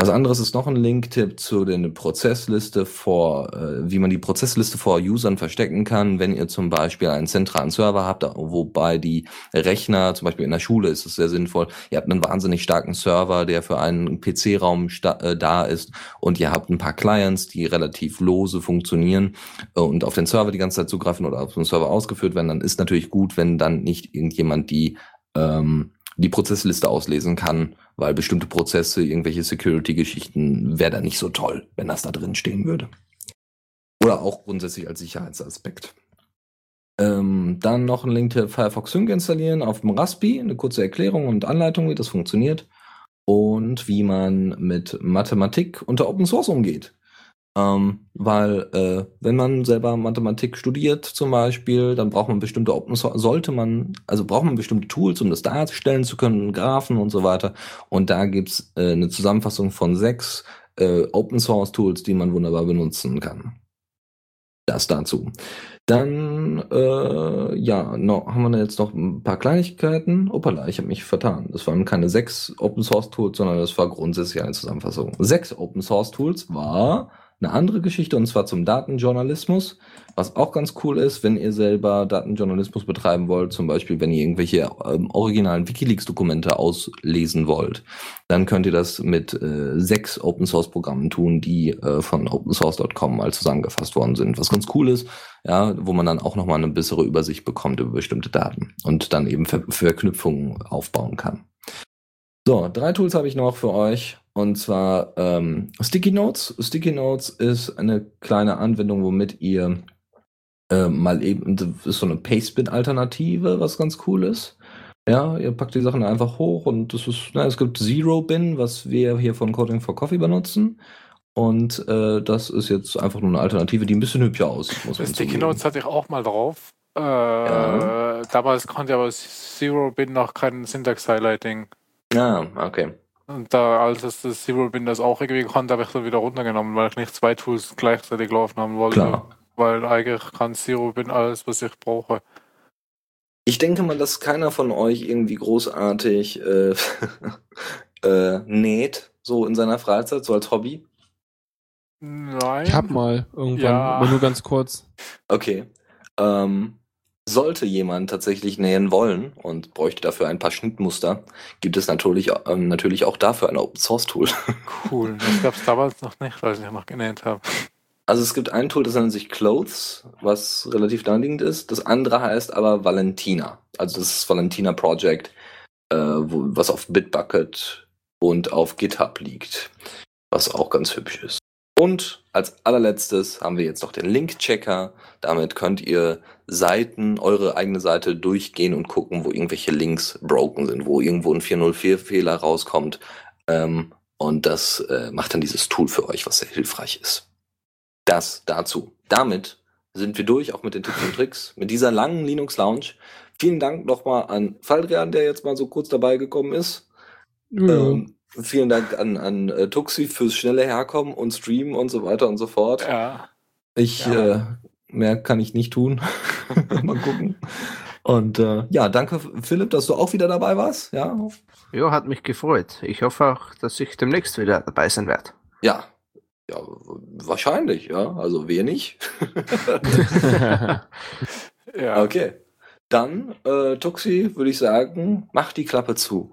Was anderes ist noch ein Link-Tipp zu der Prozessliste vor, äh, wie man die Prozessliste vor Usern verstecken kann, wenn ihr zum Beispiel einen zentralen Server habt, wobei die Rechner, zum Beispiel in der Schule ist es sehr sinnvoll, ihr habt einen wahnsinnig starken Server, der für einen PC-Raum äh, da ist und ihr habt ein paar Clients, die relativ lose funktionieren äh, und auf den Server die ganze Zeit zugreifen oder auf den Server ausgeführt werden, dann ist natürlich gut, wenn dann nicht irgendjemand die ähm, die Prozessliste auslesen kann, weil bestimmte Prozesse, irgendwelche Security-Geschichten, wäre da nicht so toll, wenn das da drin stehen würde. Oder auch grundsätzlich als Sicherheitsaspekt. Ähm, dann noch ein Link zu Firefox Sync installieren auf dem Raspi, eine kurze Erklärung und Anleitung, wie das funktioniert und wie man mit Mathematik unter Open Source umgeht. Ähm, weil äh, wenn man selber Mathematik studiert zum Beispiel, dann braucht man bestimmte Open Source, sollte man, also braucht man bestimmte Tools, um das darstellen zu können, Graphen und so weiter. Und da gibt's äh, eine Zusammenfassung von sechs äh, Open Source Tools, die man wunderbar benutzen kann. Das dazu. Dann, äh, ja, no, haben wir jetzt noch ein paar Kleinigkeiten. Opala, ich habe mich vertan. Das waren keine sechs Open Source Tools, sondern das war grundsätzlich eine Zusammenfassung. Sechs Open Source Tools war eine andere Geschichte und zwar zum Datenjournalismus, was auch ganz cool ist, wenn ihr selber Datenjournalismus betreiben wollt, zum Beispiel wenn ihr irgendwelche ähm, originalen WikiLeaks-Dokumente auslesen wollt, dann könnt ihr das mit äh, sechs Open-Source-Programmen tun, die äh, von opensource.com mal zusammengefasst worden sind, was ganz cool ist, ja, wo man dann auch nochmal eine bessere Übersicht bekommt über bestimmte Daten und dann eben Ver Verknüpfungen aufbauen kann. So, drei Tools habe ich noch für euch. Und zwar ähm, Sticky Notes. Sticky Notes ist eine kleine Anwendung, womit ihr äh, mal eben, das ist so eine Pastebin-Alternative, was ganz cool ist. Ja, ihr packt die Sachen einfach hoch und das ist, na, es gibt Zero Bin, was wir hier von Coding for Coffee benutzen. Und äh, das ist jetzt einfach nur eine Alternative, die ein bisschen hübscher aussieht. Muss man Sticky. Notes hatte ich auch mal drauf. Äh, Ja. Damals konnte aber Zero Bin noch kein Syntax Highlighting. Ah, okay. Und da, als es das Zero Bin das auch irgendwie konnte, habe ich dann wieder runtergenommen, weil ich nicht zwei Tools gleichzeitig laufen haben wollte. Klar. Weil eigentlich kann Zero Bin alles, was ich brauche. Ich denke mal, dass keiner von euch irgendwie großartig äh, äh, näht, so in seiner Freizeit, so als Hobby. Nein. Ich hab mal irgendwann, Ja. aber nur ganz kurz. Okay. Ähm, Sollte jemand tatsächlich nähen wollen und bräuchte dafür ein paar Schnittmuster, gibt es natürlich, ähm, natürlich auch dafür ein Open Source Tool. Cool. Das gab es damals noch nicht, weil ich noch genäht habe. Also es gibt ein Tool, das nennt sich Clothes, was relativ naheliegend ist. Das andere heißt aber Valentina. Also das ist Valentina Project, äh, wo, was auf Bitbucket und auf GitHub liegt, was auch ganz hübsch ist. Und als allerletztes haben wir jetzt noch den Link-Checker. Damit könnt ihr Seiten, eure eigene Seite durchgehen und gucken, wo irgendwelche Links broken sind, wo irgendwo ein 404-Fehler rauskommt. Ähm, und das äh, macht dann dieses Tool für euch, was sehr hilfreich ist. Das dazu. Damit sind wir durch, auch mit den Tipps und Tricks, mit dieser langen Linux Lounge. Vielen Dank nochmal an Faldrian, der jetzt mal so kurz dabei gekommen ist. Ja. Ähm, vielen Dank an, an äh, Tuxi fürs schnelle Herkommen und Streamen und so weiter und so fort. Ja. Ich, Ja. äh, mehr kann ich nicht tun. Mal gucken. Und äh, ja, danke Philipp, dass du auch wieder dabei warst. Ja, Ja, hat mich gefreut. Ich hoffe auch, dass ich demnächst wieder dabei sein werde. ja, ja, wahrscheinlich. Ja, also wenig. Ja. Okay, dann äh, Tuxi würde ich sagen, mach die Klappe zu.